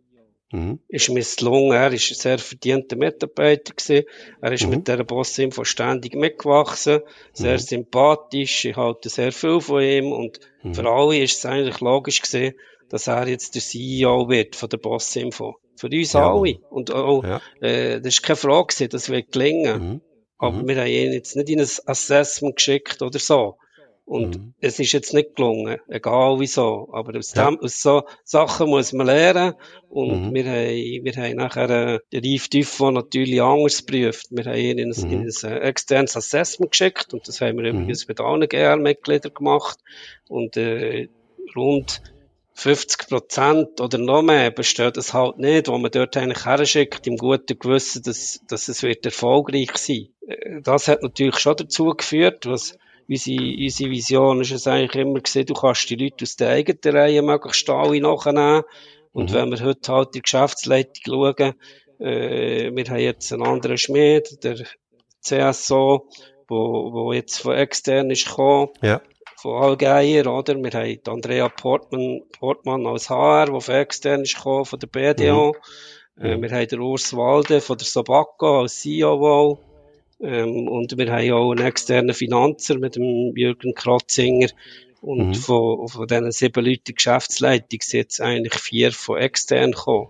Mhm. Ist misslungen. Er ist ein sehr verdienter Mitarbeiter gewesen. Er ist mhm. mit dieser Bossinfo ständig mitgewachsen. Sehr mhm. sympathisch. Ich halte sehr viel von ihm. Und mhm. für alle ist es eigentlich logisch gewesen, dass er jetzt der CEO wird von der Bossinfo. Für uns ja. alle. Und auch, ja. äh, das ist keine Frage gewesen, das wird gelingen. Mhm. Aber mhm. wir haben ihn jetzt nicht in ein Assessment geschickt oder so. Und mhm. es ist jetzt nicht gelungen, egal wieso. Aber aus, ja. dem, aus so Sachen muss man lernen. Und mhm. wir, haben, wir haben nachher äh, den Reif Tiffo natürlich anders geprüft. Wir haben ihn in ein, mhm. in ein äh, externes Assessment geschickt. Und das haben wir mhm. übrigens mit allen GR-Mitgliedern gemacht. Und äh, rund 50 Prozent oder noch mehr besteht es halt nicht, wo man dort eigentlich herschickt, im guten Gewissen, dass, dass es wird erfolgreich sein. Äh, das hat natürlich schon dazu geführt, was unsere, unsere Vision ist es eigentlich immer gesehen, du kannst die Leute aus der eigenen Reihe möglichst alle nachnehmen. Und mhm. wenn wir heute halt die Geschäftsleitung schauen, äh, wir haben jetzt einen anderen Schmied, der CSO, wo, wo jetzt von extern ist gekommen. Ja von Allgeier, oder? Wir haben Andrea Portman, Portmann als HR, der von extern ist gekommen, von der BDO. Mhm. Äh, wir haben den Urs Walde von der Sobaco als CEO. Ähm, und wir haben auch einen externen Finanzer mit dem Jürgen Kratzinger. Und mhm. von, von diesen sieben Leuten Geschäftsleitung sind jetzt eigentlich vier von extern gekommen.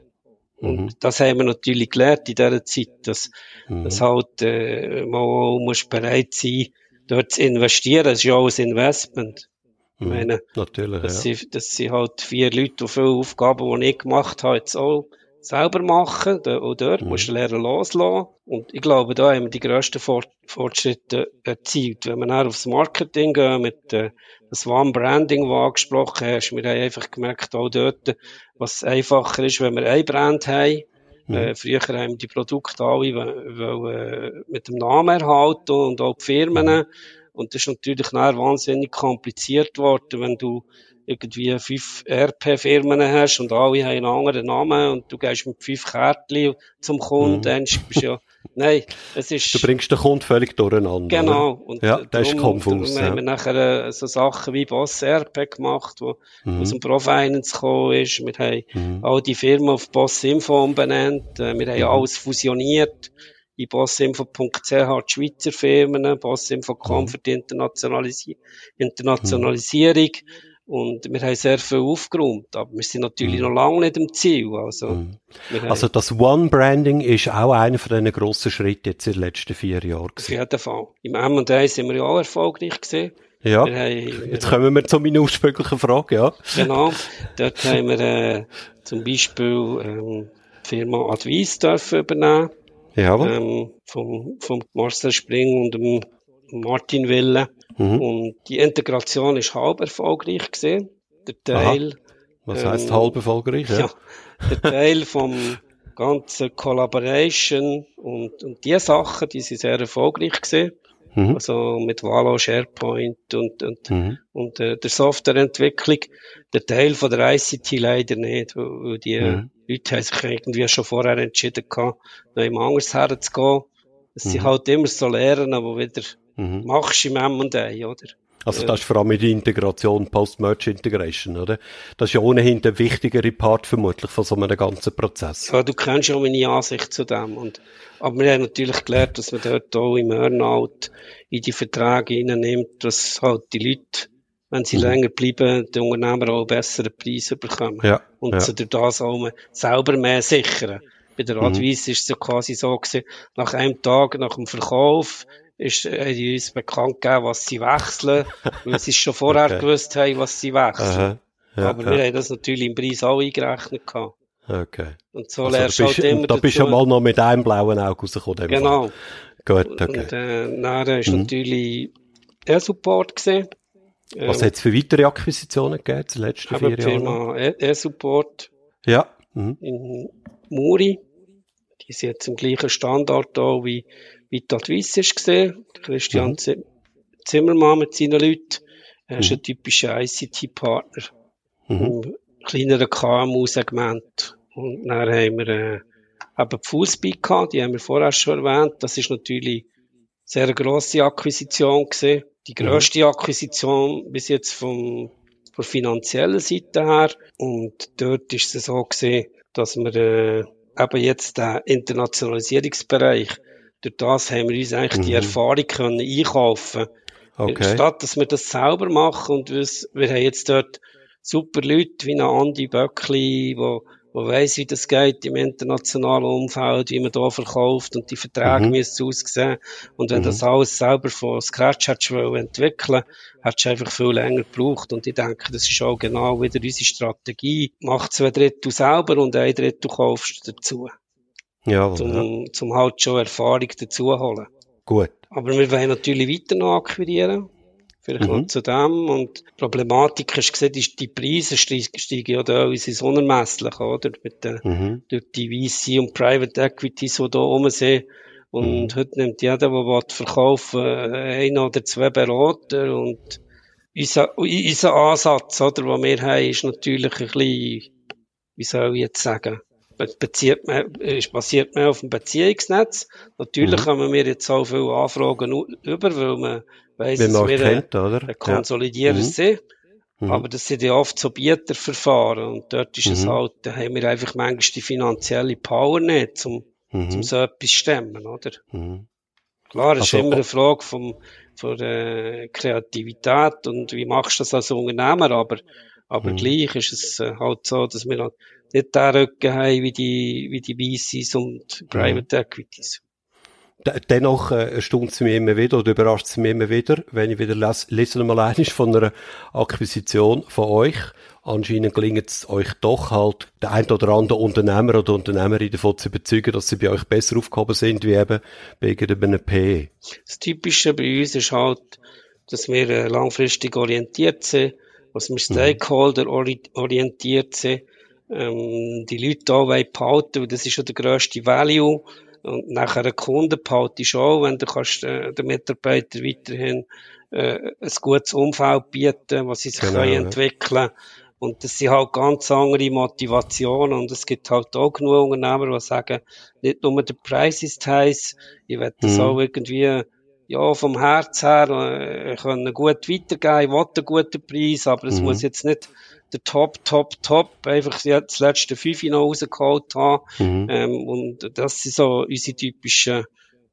Und mhm. das haben wir natürlich gelernt in dieser Zeit, dass, mhm. dass halt, äh, man auch muss bereit sein, dort zu investieren, das ist ja auch ein Investment. Ich mhm, meine, Natürlich, dass, ja. sie, dass sie halt vier Leute, die viele Aufgaben, die ich gemacht habe, jetzt auch selber machen. Und dort mhm. musst du lernen loslassen. Und ich glaube, da haben wir die grössten Fortschritte erzielt. Wenn wir dann aufs Marketing gehen, mit äh, das One Branding, das du angesprochen hast, wir haben einfach gemerkt, auch dort, was einfacher ist, wenn wir ein Brand haben, Mhm. Äh, früher haben die Produkte alle äh, mit dem Namen erhalten und auch die Firmen. Mhm. Und das ist natürlich dann wahnsinnig kompliziert worden, wenn du irgendwie fünf RP-Firmen hast und alle haben einen anderen Namen und du gehst mit fünf Kärtchen zum Kunden, mhm. dann bist du ja Nein, es ist... Du bringst den Kunden völlig durcheinander. Genau. Und ja, das ist konfus. Darum ja. haben wir nachher äh, so Sachen wie Boss RP gemacht, wo mhm. aus dem Profinance gekommen ist. Wir haben mhm. all die Firmen auf Boss Info umbenannt. Äh, wir haben mhm. alles fusioniert. In bossinfo.ch die Schweizer Firmen, bossinfo.com mhm. für die Internationalisi Internationalisierung. Und wir haben sehr viel aufgeräumt, aber wir sind natürlich mhm. noch lange nicht im Ziel. Also, mhm. also das One-Branding ist auch einer von diesen grossen Schritten jetzt in den letzten vier Jahren. Auf jeden Fall. Im M&A sind wir ja auch erfolgreich gewesen. Ja, haben, jetzt kommen wir zu meiner ursprünglichen Frage, ja. Genau, dort haben wir äh, zum Beispiel ähm, die Firma Advice dürfen übernehmen. Ja. Ähm, vom, vom Marcel Spring und dem Martin Wille. Mhm. Und die Integration ist halb erfolgreich gesehen. Der Teil. Aha. Was heißt ähm, halb erfolgreich? Ja. ja. der Teil vom ganzen Collaboration und, und die Sachen, die sind sehr erfolgreich gesehen. Mhm. Also mit Valo, SharePoint und, und, mhm. und äh, der Softwareentwicklung. Der Teil von der ICT leider nicht, weil, die mhm. Leute haben sich irgendwie schon vorher entschieden gehabt, noch im anders herzugehen. Es mhm. sind halt immer so Lernen, die wieder mhm. machst im M&A, oder? Also das ist vor allem mit der Integration, Post-Merge Integration, oder? Das ist ja ohnehin der wichtigere Part vermutlich von so einem ganzen Prozess. Ja, du kennst ja meine Ansicht zu dem. Und, aber wir haben natürlich gelernt, dass man dort auch im Earnout in die Verträge hineinnimmt, dass halt die Leute, wenn sie mhm. länger bleiben, die Unternehmer auch besseren Preis bekommen. Ja, und ja. sie durch das auch selber mehr sichern. Bei der. Advice mhm. ist es ja quasi so gewesen, nach einem Tag, nach dem Verkauf, ist, äh, die uns bekannt gegeben, was sie wechseln, weil sie schon vorher okay. gewusst haben, was sie wechseln. Ja, Aber ja. wir haben das natürlich im Preis auch eingerechnet gehabt. Okay. Und so also, lernst du halt immer Da bist du mal noch mit einem blauen Auge rausgekommen. Genau. Gut, okay. Und, äh, dann ist mhm. natürlich der Support gesehen. Was ähm, hat es für weitere Akquisitionen gegeben, den letzten vier Jahren? Die Firma E-Support. Ja. Mhm. In Muri. Die sind jetzt im gleichen Standard da wie, wie die Advice ist gesehen. Christian mhm. Zimmermann mit seinen Leuten. Er ist mhm. ein typischer ICT-Partner. Mhm. Im kleineren KMU-Segment. Und dann haben wir, äh, eben die Fußball gehabt, die haben wir vorher schon erwähnt. Das ist natürlich sehr eine grosse Akquisition gesehen. Die mhm. grösste Akquisition bis jetzt vom, von finanziellen Seite her. Und dort ist es so gesehen, dass wir, äh, eben jetzt den Internationalisierungsbereich, durch das haben wir uns eigentlich mhm. die Erfahrung können einkaufen. Okay. Statt, dass wir das selber machen und wir, wir haben jetzt dort super Leute wie Andi Böckli, wo wo weiss, wie das geht im internationalen Umfeld, wie man da verkauft und die Verträge mhm. müssen aussehen. Und wenn mhm. das alles selber von Scratch hättest entwickeln, hättest du einfach viel länger gebraucht. Und ich denke, das ist auch genau wieder unsere Strategie. Mach zwei Drittel selber und ein Drittel kaufst du dazu. Ja, zum, ja. zum halt schon Erfahrung dazu holen. Gut. Aber wir wollen natürlich weiter noch akquirieren. Vielleicht mhm. noch zu dem. Und die Problematik hast du gesehen, ist, die Preise steigen ja da uns unermesslich, oder? Mit den, mhm. durch die VC und Private Equities, die da oben sind. Und mhm. heute nimmt jeder, der verkaufen ein oder zwei Berater und unser, unser Ansatz, oder, den wir haben, ist natürlich ein bisschen, wie soll ich jetzt sagen, bezieht man, ist basiert man auf dem Beziehungsnetz. Natürlich mhm. haben wir jetzt auch viele Anfragen über, weil man weiss, dass wir kennt, oder? ein Konsolidierer ja. sind. Mhm. Aber das sind ja oft so Bieterverfahren und dort ist mhm. es halt, da haben wir einfach manchmal die finanzielle Power nicht, um, mhm. um so etwas zu stemmen, oder? Mhm. Klar, es also, ist immer eine Frage vom, von der Kreativität und wie machst du das als Unternehmer, aber, aber mhm. gleich ist es äh, halt so, dass wir halt nicht den Rücken haben wie die, wie die VCs und Private. Equities. Dennoch äh, stund es mir immer wieder oder überrascht es mich immer wieder, wenn ich wieder lese, lese mal eines von einer Akquisition von euch. Anscheinend gelingt es euch doch halt, der ein oder andere Unternehmer oder Unternehmerin davon zu überzeugen, dass sie bei euch besser aufgehoben sind, wie eben bei einem PE. Das Typische bei uns ist halt, dass wir äh, langfristig orientiert sind, dass wir mhm. Stakeholder orientiert sind, ähm, die Leute da behalten, weil das ist ja der grösste Value und nachher einen Kunden behaltest du auch, wenn du kannst äh, den Mitarbeitern weiterhin äh, ein gutes Umfeld bieten, was sie sich genau, können entwickeln ja. Und das sind halt ganz andere Motivationen und es gibt halt auch genug Unternehmer, die sagen, nicht nur der Preis ist heiß, ich will das mhm. auch irgendwie ja, vom Herz her äh, können gut weitergeben, ich will einen guten Preis, aber es mhm. muss jetzt nicht der Top, Top, Top einfach das letzte Fünf noch rausgeholt haben. Mhm. Ähm, und das sind so unsere typischen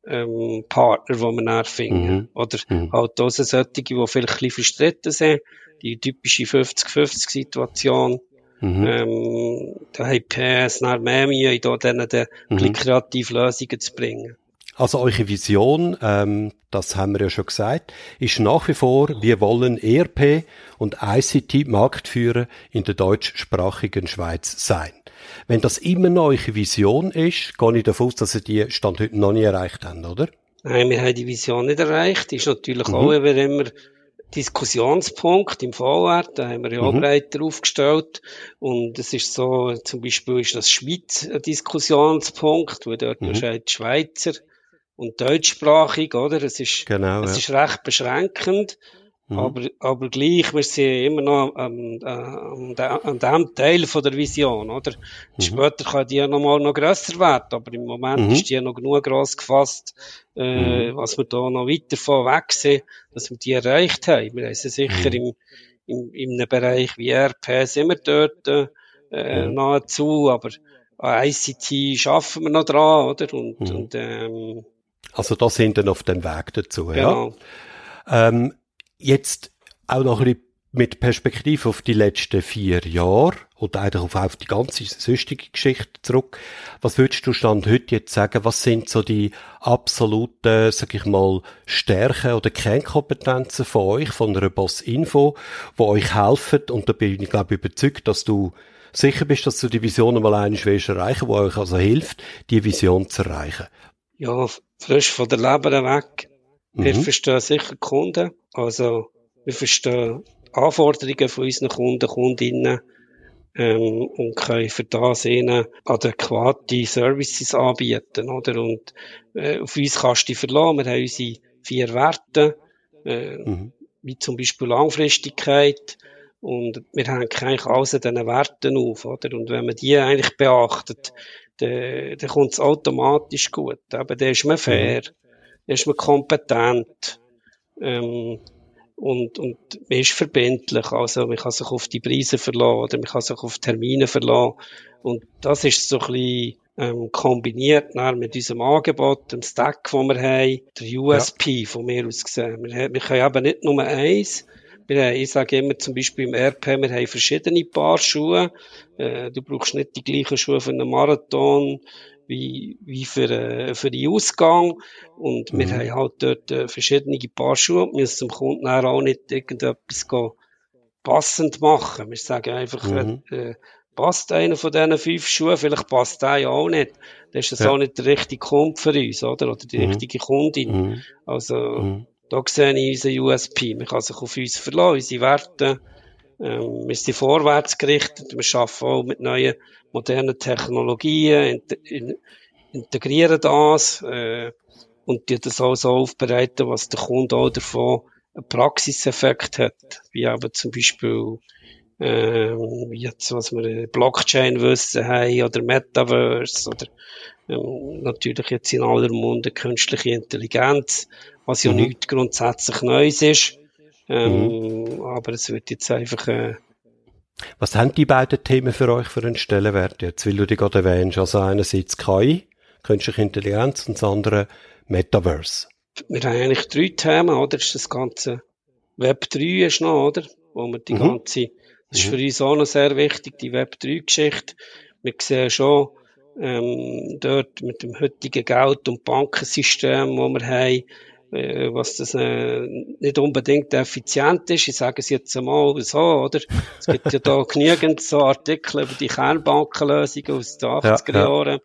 ähm, Partner, die wir dann finden. Mhm. Oder mhm. halt auch solche, die vielleicht ein bisschen verstritten sind. Die typische 50-50-Situation. Mhm. Ähm, da haben PS nach mehr Mühe, da denen mhm. kreative Lösungen zu bringen. Also eure Vision, ähm, das haben wir ja schon gesagt, ist nach wie vor, wir wollen ERP und ICT-Marktführer in der deutschsprachigen Schweiz sein. Wenn das immer noch eure Vision ist, gehe ich davon aus, dass ihr die Stand heute noch nie erreicht habt, oder? Nein, wir haben die Vision nicht erreicht. Ist natürlich mhm. auch immer Diskussionspunkt im VR, da haben wir ja auch mhm. breiter aufgestellt. Und es ist so, zum Beispiel ist das Schweiz ein Diskussionspunkt, wo dort mhm. die Schweizer und deutschsprachig, oder? Es ist, genau, es ja. ist recht beschränkend. Mhm. Aber, aber gleich, wir sind immer noch an, an, an dem Teil von der Vision, oder? Mhm. Später kann die ja noch mal noch grösser werden, aber im Moment mhm. ist die ja noch genug gross gefasst, äh, mhm. was wir da noch weiter von weg sind, dass wir die erreicht haben. Wir sie sicher mhm. im, im, in einem Bereich wie RP sind wir dort, äh, mhm. nahezu, aber an ICT schaffen wir noch dran, oder? Und, und ähm, also da sind dann auf dem Weg dazu, genau. ja. Ähm, jetzt auch noch ein bisschen mit Perspektive auf die letzten vier Jahre oder eigentlich auf, die ganze sonstige Geschichte zurück. Was würdest du Stand heute jetzt sagen, was sind so die absoluten, sag ich mal, Stärken oder Kernkompetenzen von euch, von einer Boss Info, wo euch helfen und da bin ich glaube ich überzeugt, dass du sicher bist, dass du die Vision mal einmal willst erreichen, wo euch also hilft, die Vision zu erreichen. Ja, frisch von der Leber weg. Wir mhm. verstehen sicher Kunden, also wir verstehen Anforderungen von unseren Kunden, Kundinnen, ähm, und können für das ihnen adäquate Services anbieten, oder? Und äh, auf uns kannst du dich verlassen. Wir haben unsere vier Werte, äh, mhm. wie zum Beispiel Langfristigkeit, und wir hängen eigentlich alles an diesen Werten auf, oder? Und wenn man die eigentlich beachtet, dann, dann kommt es automatisch gut. Aber dann ist man fair, mhm. dann ist man kompetent, ähm, und, und man ist verbindlich, also man kann sich auf die Preise verlassen oder man kann sich auf Termine verlassen und das ist so ein bisschen ähm, kombiniert mit unserem Angebot, dem Stack, den wir haben, der USP ja. von mir aus gesehen. Wir, wir können aber nicht nur eins, wir ich sage immer zum Beispiel im RP, wir haben verschiedene Paar Schuhe. Äh, du brauchst nicht die gleichen Schuhe für einen Marathon wie, wie für, äh, für den Ausgang. Und mhm. wir haben halt dort äh, verschiedene Paar Schuhe. Wir müssen dem Kunden auch nicht irgendetwas passend machen. Wir sagen einfach, mhm. äh, passt einer von diesen fünf Schuhen, vielleicht passt der ja auch nicht. Das ist das ja. auch nicht der richtige Kunde für uns, oder? Oder die mhm. richtige Kundin. Mhm. Also, mhm. Da sehe ich unseren USP. Man kann sich auf uns verlassen, unsere Werte. Ähm, wir sind vorwärts gerichtet. Wir arbeiten auch mit neuen moderne Technologien, integrieren das äh, und die das auch so aufbereiten, was der Kunde auch davon einen Praxiseffekt hat, wie aber zum Beispiel ähm, jetzt, was wir Blockchain-Wissen haben oder Metaverse oder ähm, natürlich jetzt in aller Munde künstliche Intelligenz, was ja mhm. nichts grundsätzlich Neues ist. Ähm, mhm. Aber es wird jetzt einfach äh, was haben die beiden Themen für euch für einen Stellenwert jetzt, weil du die gerade erwähnst? Also einerseits KI, künstliche Intelligenz und das andere Metaverse. Wir haben eigentlich drei Themen, oder? Das ist das ganze Web 3 ist noch, oder? Wo wir die mhm. ganze, das ist mhm. für uns auch noch sehr wichtig, die Web 3 Geschichte. Wir sehen schon, ähm, dort mit dem heutigen Geld- und Bankensystem, wo wir haben, was das äh, nicht unbedingt effizient ist. Ich sage es jetzt einmal so, oder? Es gibt ja da genügend so Artikel über die Kernbankenlösungen aus den 80er Jahren.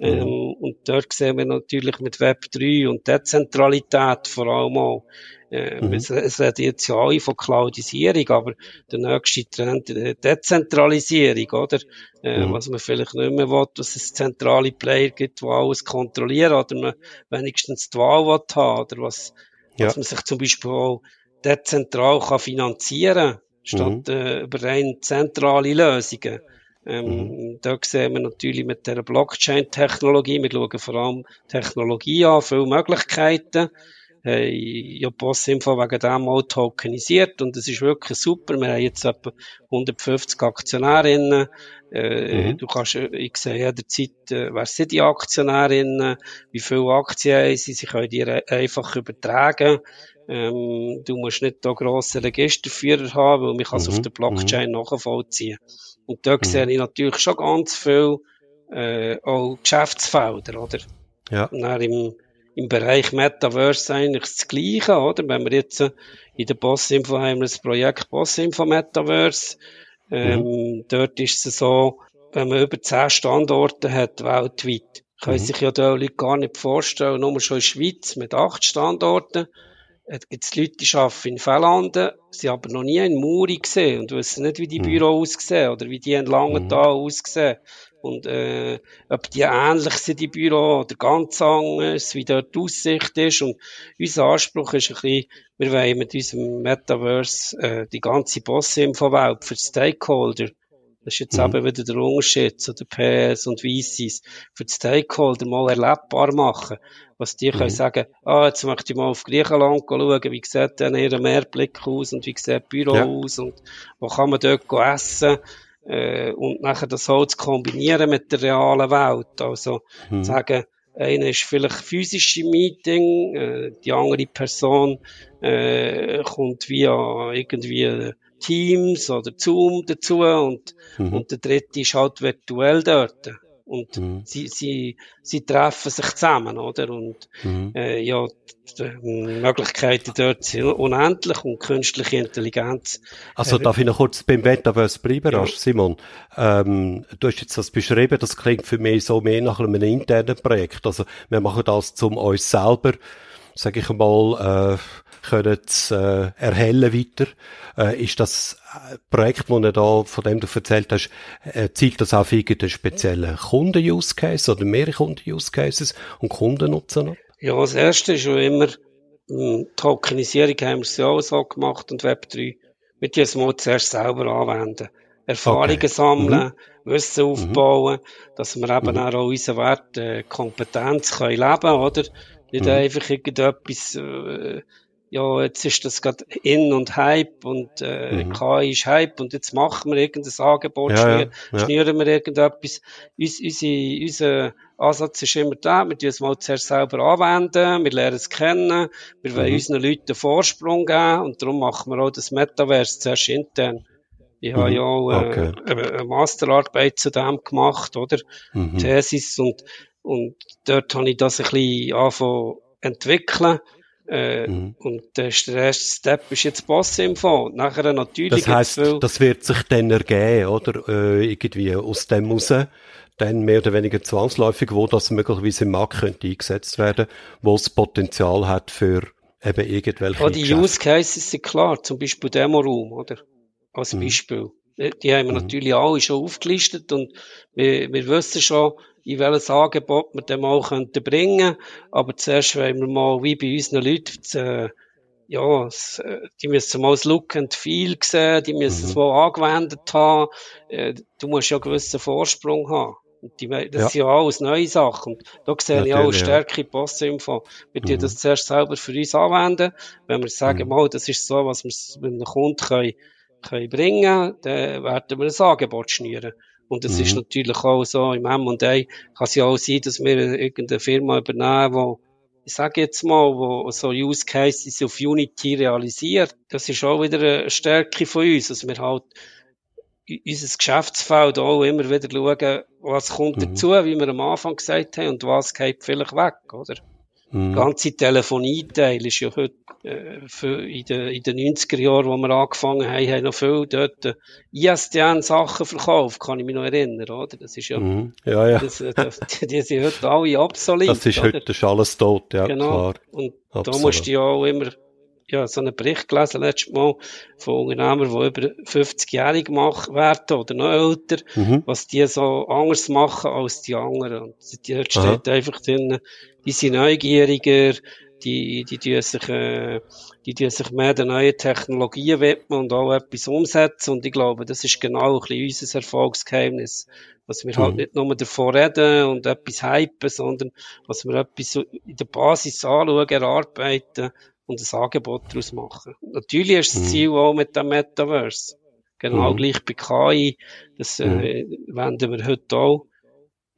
Ähm, und dort sehen wir natürlich mit Web 3 und Dezentralität vor allem auch, äh, mhm. Es, es reden jetzt ja alle von Cloudisierung, aber der nächste Trend der Dezentralisierung, oder? Äh, mhm. Was man vielleicht nicht mehr will, dass es zentrale Player gibt, die alles kontrollieren, oder man wenigstens die Wahl will haben, oder was, ja. was man sich zum Beispiel auch dezentral kann finanzieren statt mhm. äh, über rein zentrale Lösungen. Ähm, mhm. Da sehen wir natürlich mit der Blockchain-Technologie, wir schauen vor allem Technologie an, viele Möglichkeiten haben ja Postinfo wegen dem auch tokenisiert und es ist wirklich super. Wir haben jetzt etwa 150 Aktionärinnen. Äh, mhm. Du kannst, ich sehe jederzeit, äh, wer sind die Aktionärinnen, wie viele Aktien haben sie, sie können dir einfach übertragen. Ähm, du musst nicht da grosse Registerführer haben, weil man kann es mhm. auf der Blockchain mhm. nachvollziehen. Und da mhm. sehe ich natürlich schon ganz viel äh, auch Geschäftsfelder, oder? Ja. Und dann im, im Bereich Metaverse eigentlich das Gleiche, oder? Wenn wir jetzt äh, in der Bossinfo haben wir das Projekt Bossinfo Metaverse, ähm, mhm. dort ist es so, wenn man über zehn Standorte hat weltweit, können mhm. sich ja die Leute gar nicht vorstellen, nur schon in der Schweiz mit acht Standorten, gibt es Leute, die arbeiten in Fellanden, sie haben aber noch nie in Muri gesehen und wissen nicht, wie die mhm. Büros aussehen oder wie die in Langenthal mhm. aussehen. Und äh, ob die ähnlich sind, die Büro, oder ganz anders, wie dort die Aussicht ist. Und unser Anspruch ist ein bisschen, wir wollen mit unserem Metaverse äh, die ganze Boss-Info-Welt für die Stakeholder, das ist jetzt mhm. eben wieder der Unterschied zu den PS und VCs, für die Stakeholder mal erlebbar machen. Was die mhm. können sagen, ah, jetzt möchte ich mal auf Griechenland schauen, wie sieht denn ihr Meerblick aus und wie sieht das Büro ja. aus und wo kann man dort essen äh, und nachher das halt zu kombinieren mit der realen Welt. Also mhm. sagen, einer ist vielleicht physische Meeting, äh, die andere Person äh, kommt via irgendwie Teams oder Zoom dazu und, mhm. und der dritte ist halt virtuell dort. Und mhm. sie, sie, sie treffen sich zusammen, oder? Und mhm. äh, ja, die Möglichkeiten dort sind unendlich und künstliche Intelligenz. Also äh, darf ich noch kurz beim Metaverse bleiben, ja. Simon? Ähm, du hast jetzt das beschrieben, das klingt für mich so mehr nach einem internen Projekt. Also wir machen das zum uns selber, sage ich mal, äh, können äh, erhellen weiter. Äh, ist das Projekt, das du da, von dem du erzählt hast, äh, zielt das auf irgendeinen speziellen Kunden-Use-Case oder mehrere Kunden-Use-Cases und Kunden nutzen ab? Ja, das erste ist schon immer, mh, Tokenisierung haben wir es ja auch so gemacht und Web3. Wir müssen es mal zuerst selber anwenden. Erfahrungen okay. sammeln, mhm. Wissen aufbauen, mhm. dass wir eben mhm. auch unseren Wert, äh, Kompetenz können leben, oder? Nicht mhm. einfach irgendetwas, äh, ja, jetzt ist das gerade in und Hype und äh, mhm. KI ist Hype und jetzt machen wir irgendein Angebot, ja, schnür, ja. schnüren wir irgendetwas. Uns, unsere, unser Ansatz ist immer da, wir tun es mal zuerst selber anwenden, wir lernen es kennen, wir wollen mhm. unseren Leuten Vorsprung geben und darum machen wir auch das Metaverse zuerst intern. Ich mhm. habe ja auch äh, okay. eine Masterarbeit zu dem gemacht, oder? Mhm. Thesis und, und dort habe ich das ein bisschen angefangen entwickeln äh, mhm. Und der erste Step ist jetzt Boss-Info. Nachher natürlich. Das heisst, das wird sich dann ergeben, oder? Äh, irgendwie aus dem raus. Dann mehr oder weniger zwangsläufig, wo das möglicherweise im Markt könnte eingesetzt werden, wo es Potenzial hat für eben irgendwelche. Ja, die Geschäfte. Use Cases sind klar. Zum Beispiel Demo Room, oder? Als mhm. Beispiel. Die haben wir mhm. natürlich alle schon aufgelistet und wir, wir wissen schon, in welches Angebot wir dem mal könnten bringen. Aber zuerst wollen wir mal, wie bei unseren Leuten, äh, ja, äh, die müssen mal das Look and Feel sehen, die müssen mhm. es mal angewendet haben. Äh, du musst ja einen gewissen Vorsprung haben. Und die, das ja. sind ja alles neue Sachen. Und da sehe ich auch eine Stärke ja. Postinfo. Wir mhm. das zuerst selber für uns anwenden. Wenn wir sagen, mhm. mal, das ist so, was wir mit einem Kunden können, können bringen, dann werden wir ein Angebot schnüren. Und es mhm. ist natürlich auch so, im M&A kann es ja auch sein, dass wir irgendeine Firma übernehmen, wo ich sage jetzt mal, wo so Use Cases auf Unity realisiert. Das ist auch wieder eine Stärke von uns, dass wir halt unser Geschäftsfeld auch immer wieder schauen, was kommt mhm. dazu, wie wir am Anfang gesagt haben, und was geht vielleicht weg, oder? Mhm. Der ganze Telefonieteil ist ja heute äh, in, den, in den 90er Jahren, wo wir angefangen haben, haben noch viel dort äh, ISDN-Sachen verkauft, kann ich mich noch erinnern, oder? Das ist ja, mhm. ja, ja. Das, äh, das, die sind heute alle obsolet. Das ist heute ist alles tot, ja, genau. klar. Und Absolut. da musst du ja auch immer ja, so einen Bericht gelesen letztes Mal von Unternehmern, die über 50-jährig werden oder noch älter, mhm. was die so anders machen als die anderen. Und dort steht Aha. einfach drin, die sind neugieriger, die, die tun sich, äh, die tun sich mehr den neuen Technologien widmen und auch etwas umsetzen. Und ich glaube, das ist genau ein bisschen unser Erfolgsgeheimnis. Dass wir halt mhm. halt nicht nur davon reden und etwas hypen, sondern dass wir etwas in der Basis anschauen, erarbeiten und ein Angebot daraus machen. Natürlich ist das mhm. Ziel auch mit dem Metaverse. Genau mhm. gleich bei KI. Das äh, mhm. wenden wir heute auch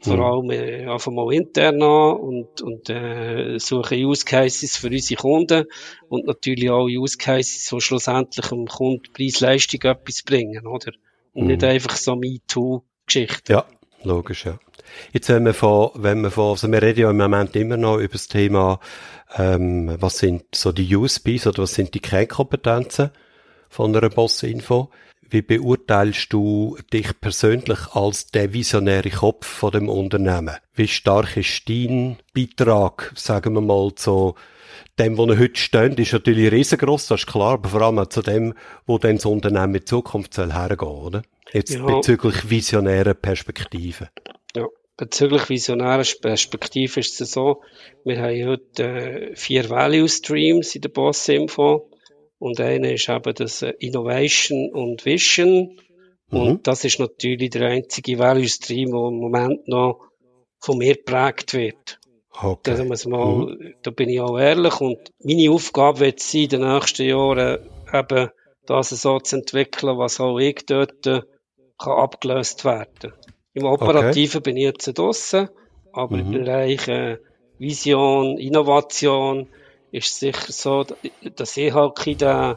vor mhm. allem äh, einfach mal intern an und, und äh, suchen Use Cases für unsere Kunden und natürlich auch Use Cases, die schlussendlich dem Kunden Preis-Leistung etwas bringen, oder? Und mhm. nicht einfach so MeToo-Geschichten. Ja, logisch, ja. Jetzt, wenn wir von, wenn wir von, also wir reden ja im Moment immer noch über das Thema, ähm, was sind so die USPs oder was sind die Kernkompetenzen von einer Boss-Info? Wie beurteilst du dich persönlich als der visionäre Kopf von dem Unternehmen? Wie stark ist dein Beitrag, sagen wir mal, zu dem, wo er heute steht, ist natürlich riesengroß, das ist klar, aber vor allem auch zu dem, wo dann das Unternehmen in Zukunft soll hergehen, oder? Jetzt ja. bezüglich visionärer Perspektiven. Ja, bezüglich visionärer Perspektive ist es so, wir haben heute äh, vier Value Streams in der Boss Info. Und eine ist eben das äh, Innovation und Vision. Mhm. Und das ist natürlich der einzige Value Stream, der im Moment noch von mir geprägt wird. Okay. Da, mal, mhm. da bin ich auch ehrlich. Und meine Aufgabe wird sein, in den nächsten Jahren eben das so zu entwickeln, was auch ich dort äh, kann abgelöst werden. Im Operativen okay. bin ich jetzt draussen, aber mhm. im Bereich äh, Vision, Innovation, ist sicher so, dass ich halt den,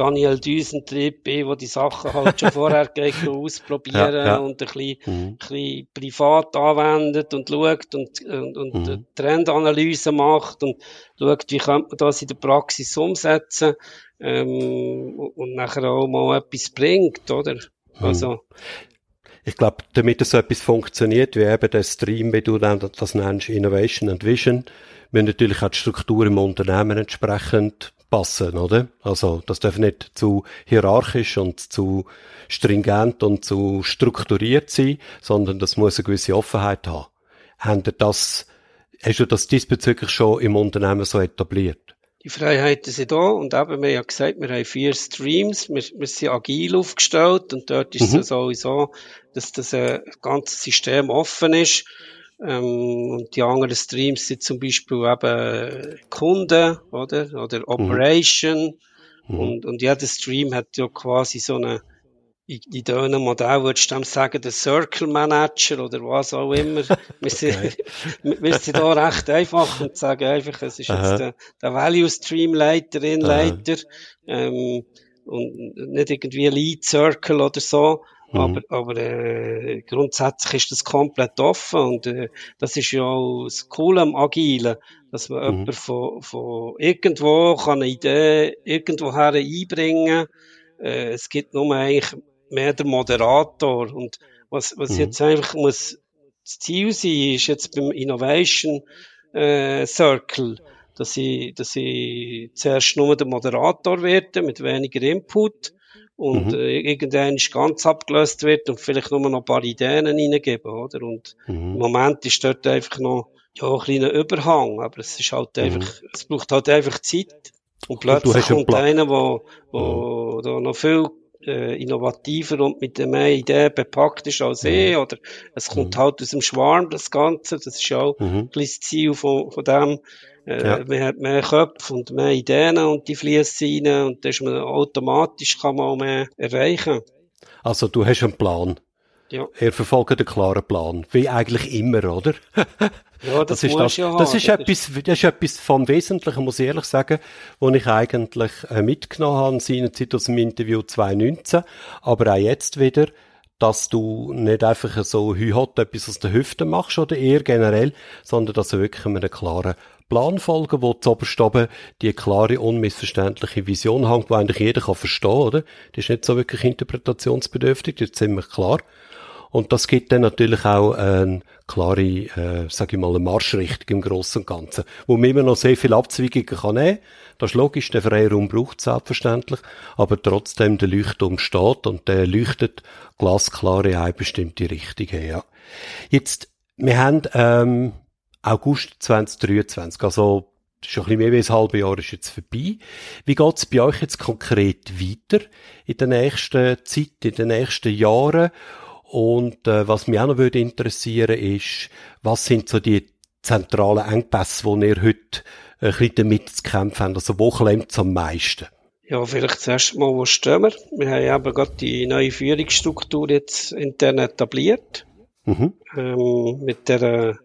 Daniel Düsentrieb bin, wo die Sachen halt schon vorher geht, ausprobieren ja, ja. und ein bisschen, mhm. bisschen privat anwendet und schaut und, und, und mhm. Trendanalyse macht und schaut, wie könnte man das in der Praxis umsetzen ähm, und nachher auch mal etwas bringt, oder? Mhm. Also, ich glaube, damit so etwas funktioniert, wie eben der Stream, wie du das nennst, Innovation and Vision, müssen natürlich auch die Struktur im Unternehmen entsprechend passen, oder? Also, das darf nicht zu hierarchisch und zu stringent und zu strukturiert sein, sondern das muss eine gewisse Offenheit haben. Haben das, hast du das diesbezüglich schon im Unternehmen so etabliert? Die Freiheiten sind da und eben, wir haben ja gesagt, wir haben vier Streams, wir, wir sind agil aufgestellt und dort ist mhm. es sowieso, dass das äh, ganze System offen ist ähm, und die anderen Streams sind zum Beispiel eben Kunden, oder? Oder mhm. Operation. Mhm. Und, und jeder Stream hat ja quasi so eine, in, in diesem Modell würdest du dem sagen, der Circle Manager oder was auch immer. wir, sind, okay. wir sind da recht einfach und sagen einfach, es ist Aha. jetzt der, der Value Stream Leiter, ähm, und nicht irgendwie Lead Circle oder so. Mhm. Aber, aber äh, grundsätzlich ist das komplett offen und äh, das ist ja auch das Coole am Agilen, dass man mhm. jemand von, von irgendwo kann eine Idee irgendwoher einbringen äh, Es gibt nur eigentlich mehr der Moderator und was, was mhm. jetzt einfach muss das Ziel sein, ist jetzt beim Innovation äh, Circle, dass ich, dass ich zuerst nur der Moderator werde mit weniger Input und mhm. äh, irgendwann ganz abgelöst wird und vielleicht nur noch ein paar Ideen reingeben, oder? Und mhm. im Moment ist dort einfach noch ja, ein kleiner Überhang, aber es ist halt mhm. einfach, es braucht halt einfach Zeit. Und plötzlich und kommt einer, wo, wo mhm. da noch viel äh, innovativer und mit mehr Ideen bepackt ist als eh, oder es kommt mhm. halt aus dem Schwarm, das Ganze, das ist ja auch mhm. ein das Ziel von, von dem, äh, ja. Man hat mehr Köpfe und mehr Ideen und die fließen rein und dann ist man automatisch kann man auch mehr erreichen. Also du hast einen Plan. Ja. Er verfolgt einen klaren Plan. Wie eigentlich immer, oder? Ja, das, das ist das. Ja das ist etwas, das ist etwas vom Wesentlichen, muss ich ehrlich sagen, was ich eigentlich äh, mitgenommen habe, seinerzeit aus dem Interview 2019, aber auch jetzt wieder, dass du nicht einfach so hühot etwas aus der Hüfte machst oder eher generell, sondern dass du wirklich einen klaren Plan folgen, wo zuoberst oben die klare, unmissverständliche Vision hängt, die eigentlich jeder kann verstehen, oder? Die ist nicht so wirklich interpretationsbedürftig, die ist ziemlich klar. Und das gibt dann natürlich auch eine klare, äh, sage ich mal, eine Marschrichtung im Großen und Ganzen, wo man immer noch sehr viel Abzweigungen kann nehmen. Das ist logisch, der Freiraum braucht selbstverständlich, aber trotzdem der Leuchtturm steht und der leuchtet glasklar in eine bestimmte Richtung her. Ja. Jetzt, wir haben ähm, August 2023. Also, schon ein bisschen mehr als ein halbes Jahr ist jetzt vorbei. Wie geht's bei euch jetzt konkret weiter in der nächsten Zeit, in den nächsten Jahren? Und äh, was mich auch noch würde interessieren ist, was sind so die zentralen Engpässe, die ihr heute ein bisschen damit zu kämpfen habt? Also wo klemmt es am meisten? Ja, vielleicht zuerst mal, wo stehen wir? Wir haben eben gerade die neue Führungsstruktur jetzt intern etabliert. Mhm. Ähm, mit der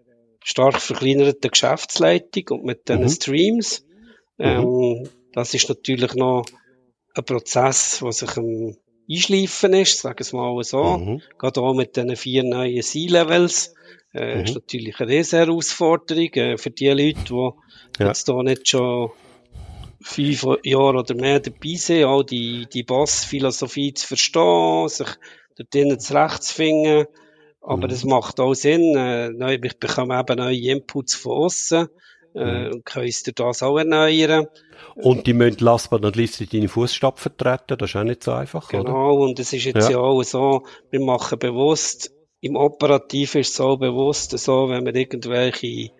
stark verkleinerten Geschäftsleitung und mit den mhm. Streams. Mhm. Ähm, mhm. Das ist natürlich noch ein Prozess, der sich am Einschleifen ist, sagen wir es mal so. Mhm. Gerade auch mit den vier neuen C-Levels. Äh, mhm. ist natürlich eine riesige Herausforderung äh, für die Leute, die ja. jetzt hier nicht schon fünf Jahre oder mehr dabei sind, auch die, die Boss-Philosophie zu verstehen, sich dort drinnen zurechtzufinden. Aber es mhm. macht auch Sinn. Äh, neu, ich bekomme eben neue Inputs von außen äh, mhm. und kann uns das auch erneuern. Und die müssen last but not least deine Fußstapfen vertreten, das ist auch nicht so einfach, genau, oder? Genau, und es ist jetzt ja. ja auch so, wir machen bewusst, im Operativ ist es auch bewusst so, wenn wir irgendwelche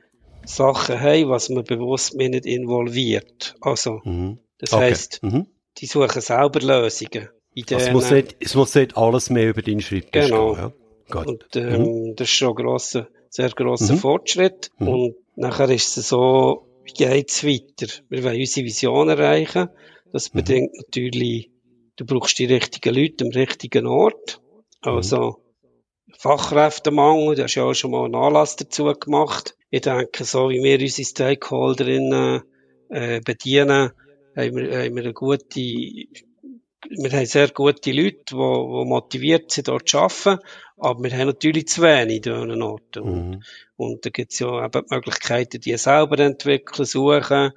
Sachen haben, was man bewusst mehr nicht involviert. Also, mhm. das okay. heisst, mhm. die suchen selber Lösungen. Also es, muss nicht, es muss nicht alles mehr über deinen Schreibtisch genau. gehen. Ja? Gut. Und ähm, mhm. das ist schon ein grosser, sehr grosser mhm. Fortschritt. Mhm. Und nachher ist es so, wie geht's weiter? Wir wollen unsere Vision erreichen. Das mhm. bedingt natürlich, du brauchst die richtigen Leute am richtigen Ort. Also, Fachkräftemangel, du hast ja auch schon mal einen Anlass dazu gemacht. Ich denke, so wie wir unsere Stakeholderinnen äh, bedienen, haben wir, haben wir eine gute wir haben sehr gute Leute, die, die motiviert sind, dort zu arbeiten, aber wir haben natürlich zu wenig an diesen Orten. Mhm. Und da gibt es ja eben die Möglichkeiten, die selber entwickeln, suchen.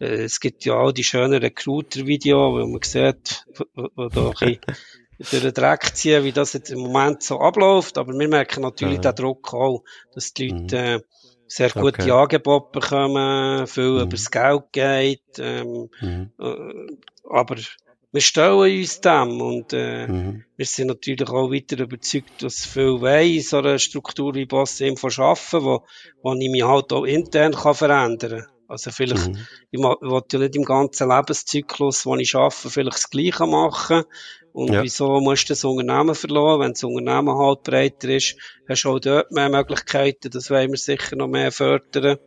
Äh, es gibt ja auch die schönen Recruiter-Videos, wo man sieht, wo, wo da ein bisschen durch den Dreck ziehen, wie das jetzt im Moment so abläuft. Aber wir merken natürlich ja. den Druck auch, dass die Leute mhm. äh, sehr gute okay. Angebote bekommen, viel mhm. über das Geld geht. Ähm, mhm. äh, aber wir stellen uns dem und äh, mhm. wir sind natürlich auch weiter überzeugt, dass viel in so eine Struktur wie Boss Info arbeiten, wo, wo ich mich halt auch intern kann verändern kann. Also vielleicht, mhm. ich will ja nicht im ganzen Lebenszyklus, wo ich arbeite, vielleicht das Gleiche machen. Und ja. wieso musst du das Unternehmen verloren? Wenn das Unternehmen halt breiter ist, hast du auch dort mehr Möglichkeiten. Das wollen wir sicher noch mehr fördern.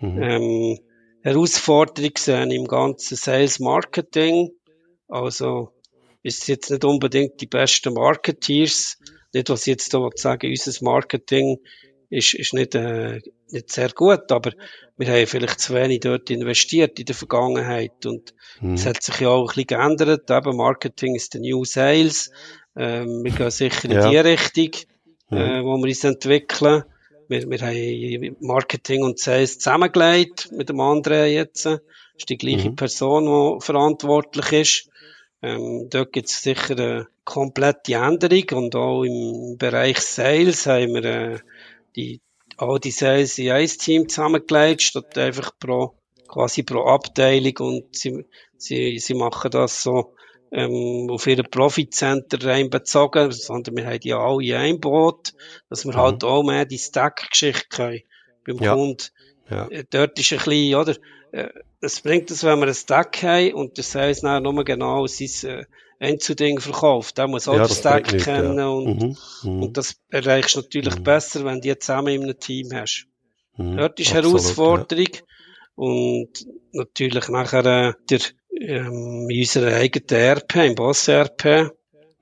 Mhm. Ähm, Herausforderung sehen im ganzen Sales Marketing. Also, ist jetzt nicht unbedingt die besten Marketeers. Nicht, was ich jetzt da sagen unser Marketing ist, ist nicht, äh, nicht sehr gut, aber wir haben vielleicht zu wenig dort investiert in der Vergangenheit und mhm. es hat sich ja auch ein bisschen geändert. Eben Marketing ist der New Sales. Ähm, wir gehen sicher in ja. die Richtung, mhm. äh, wo wir uns entwickeln. Wir, wir haben Marketing und Sales zusammengelegt mit dem anderen jetzt. Das ist die gleiche mhm. Person, die verantwortlich ist. Ähm, dort gibt es sicher eine komplette Änderung und auch im Bereich Sales haben wir äh, die, all die Sales in ein Team zusammengelegt, statt einfach pro, quasi pro Abteilung und sie, sie, sie machen das so ähm, auf ihre Profitcenter reinbezogen, sondern wir haben die alle in einem Boot, dass wir halt mhm. halt auch mehr die Stack-Geschichte können beim ja. Kunden. Ja. Äh, dort ist ein bisschen, oder, äh, es bringt es, wenn wir ein Stack haben und der Sales dann nur genau sein äh, Einzelding verkauft. Der muss auch ja, den Stack kennen ja. und, mhm, mhm. und das erreichst du natürlich mhm. besser, wenn du die zusammen in einem Team hast. Mhm, Dort ist Absolut, Herausforderung ja. und natürlich nachher äh, der, ähm, in unserer eigenen RP, im Boss RP.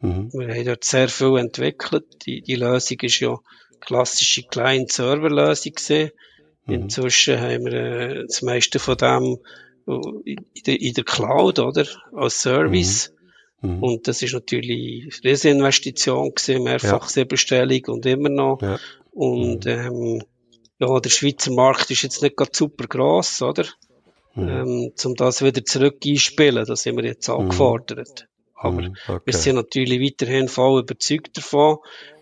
Mhm. Wir haben dort sehr viel entwickelt. Die, die Lösung ist ja klassische Client-Server-Lösung gesehen. Mhm. Inzwischen haben wir äh, das meiste von dem in der, in der Cloud, oder? Als Service. Mhm. mhm. Und das ist natürlich eine Rieseninvestition gewesen, mehrfach ja. Bestellung und immer noch. Ja. Und, mhm. ähm, ja, der Schweizer Markt ist jetzt nicht gerade super gross, oder? Mhm. Ähm, um das wieder zurück einspielen, da sind wir jetzt angefordert. Aber mhm, okay. wir sind natürlich weiterhin voll überzeugt davon,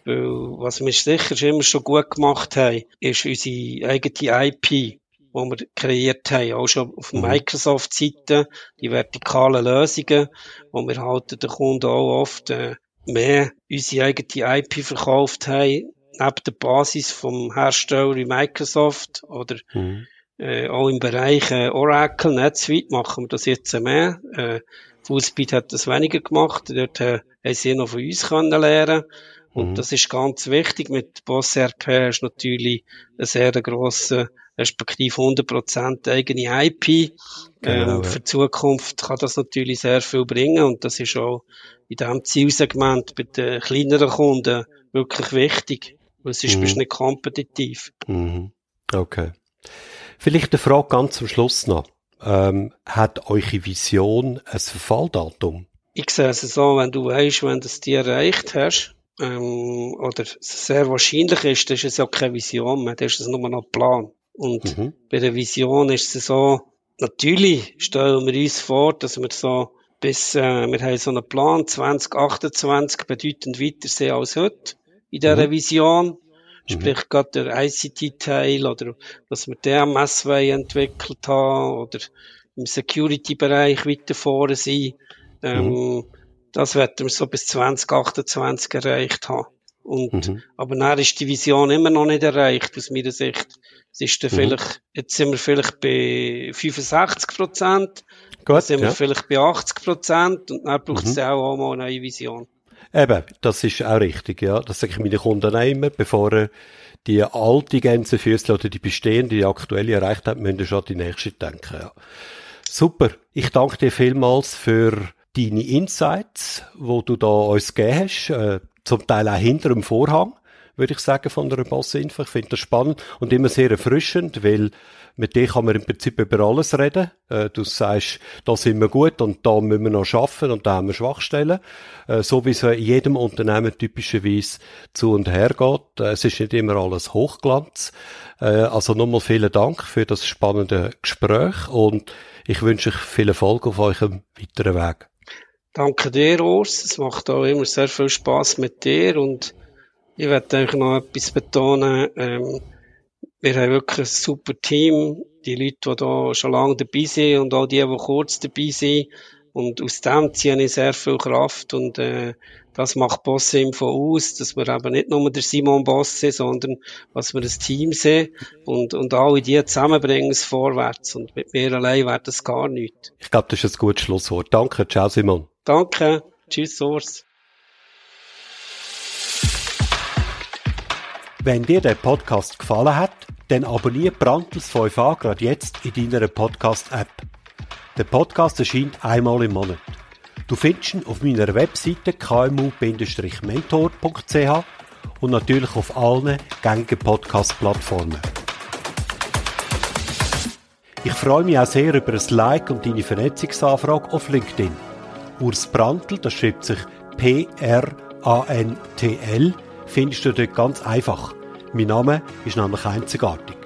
weil was wir sicher immer schon gut gemacht haben, ist unsere eigene IP, die wir kreiert haben, auch schon auf mhm. Microsoft-Seite, die vertikalen Lösungen, wo wir halt den Kunden auch oft äh, mehr unsere eigene IP verkauft haben, neben der Basis vom Hersteller wie Microsoft oder mhm. äh, auch im Bereich äh, Oracle, NetSuite machen wir das jetzt mehr. Äh, Fußball hat das weniger gemacht. Dort äh, haben sie noch von uns können lernen und mhm. das ist ganz wichtig. Mit Boss RP hast du natürlich eine sehr grosse, respektive 100% eigene IP. Genau, ähm, für die Zukunft kann das natürlich sehr viel bringen und das ist auch in diesem Zielsegment bei den kleineren Kunden wirklich wichtig, weil mhm. bist du nicht kompetitiv. Mhm. Okay. Vielleicht eine Frage ganz zum Schluss noch ähm, hat eure Vision ein Verfalldatum? Ich sehe es so, wenn du weißt, wenn du es dir erreicht hast, ähm, oder sehr wahrscheinlich ist, das ist es ja keine Vision mehr, das ist es nur noch ein Plan. Und mhm. bei der Vision ist es so, natürlich stellen wir uns vor, dass wir so bis, äh, wir haben so einen Plan 2028 bedeutend weiter sehen als heute in dieser mhm. Vision. Mhm. Sprich, gerade der ICT-Teil oder dass wir DMS entwickelt haben oder im Security-Bereich weiter vorne sind. Ähm, mhm. Das werden wir so bis 2028 erreicht haben. Und, mhm. aber dann ist die Vision immer noch nicht erreicht, aus meiner Sicht. Es ist dann mhm. vielleicht, jetzt sind wir vielleicht bei 65 Prozent. Gut, sind wir ja. vielleicht bei 80 Prozent und dann braucht es mhm. auch mal eine neue Vision. Eben, das ist auch richtig, ja. Das sage ich meinen Kunden auch immer, bevor er die alte Gänsefüßchen oder die bestehende, die aktuelle erreicht hat, müssen wir schon an die nächste denken, ja. Super. Ich danke dir vielmals für deine Insights, wo du da uns gegeben hast, äh, zum Teil auch hinter dem Vorhang, würde ich sagen, von einer Bossinfo. Ich finde das spannend und immer sehr erfrischend, weil mit dir kann man im Prinzip über alles reden. Äh, du sagst, da sind wir gut und da müssen wir noch schaffen und da haben wir Schwachstellen. Äh, so wie es in jedem Unternehmen typischerweise zu und her geht. Äh, es ist nicht immer alles Hochglanz. Äh, also nochmal vielen Dank für das spannende Gespräch und ich wünsche euch viel Erfolg auf eurem weiteren Weg. Danke dir, Urs. Es macht auch immer sehr viel Spaß mit dir und ich werde eigentlich noch etwas betonen. Ähm, wir haben wirklich ein super Team. Die Leute, die da schon lange dabei sind und auch die, die kurz dabei sind. Und aus dem ziehe ich sehr viel Kraft und äh, das macht Boss-Info aus, dass wir eben nicht nur der Simon Boss sind, sondern dass wir ein Team sind und, und alle die zusammenbringen es vorwärts. Und mit mir allein wäre das gar nichts. Ich glaube, das ist ein gutes Schlusswort. Danke, ciao Simon. Danke, tschüss Urs. Wenn dir der Podcast gefallen hat, dann abonniere Brandtels 5a gerade jetzt in deiner Podcast-App. Der Podcast erscheint einmal im Monat. Du findest ihn auf meiner Webseite kmu-mentor.ch und natürlich auf allen gängigen Podcast-Plattformen. Ich freue mich auch sehr über ein Like und deine Vernetzungsanfrage auf LinkedIn. Urs Brandl, das schreibt sich P-R-A-N-T-L, findest du dort ganz einfach. Mein Name ist nämlich einzigartig.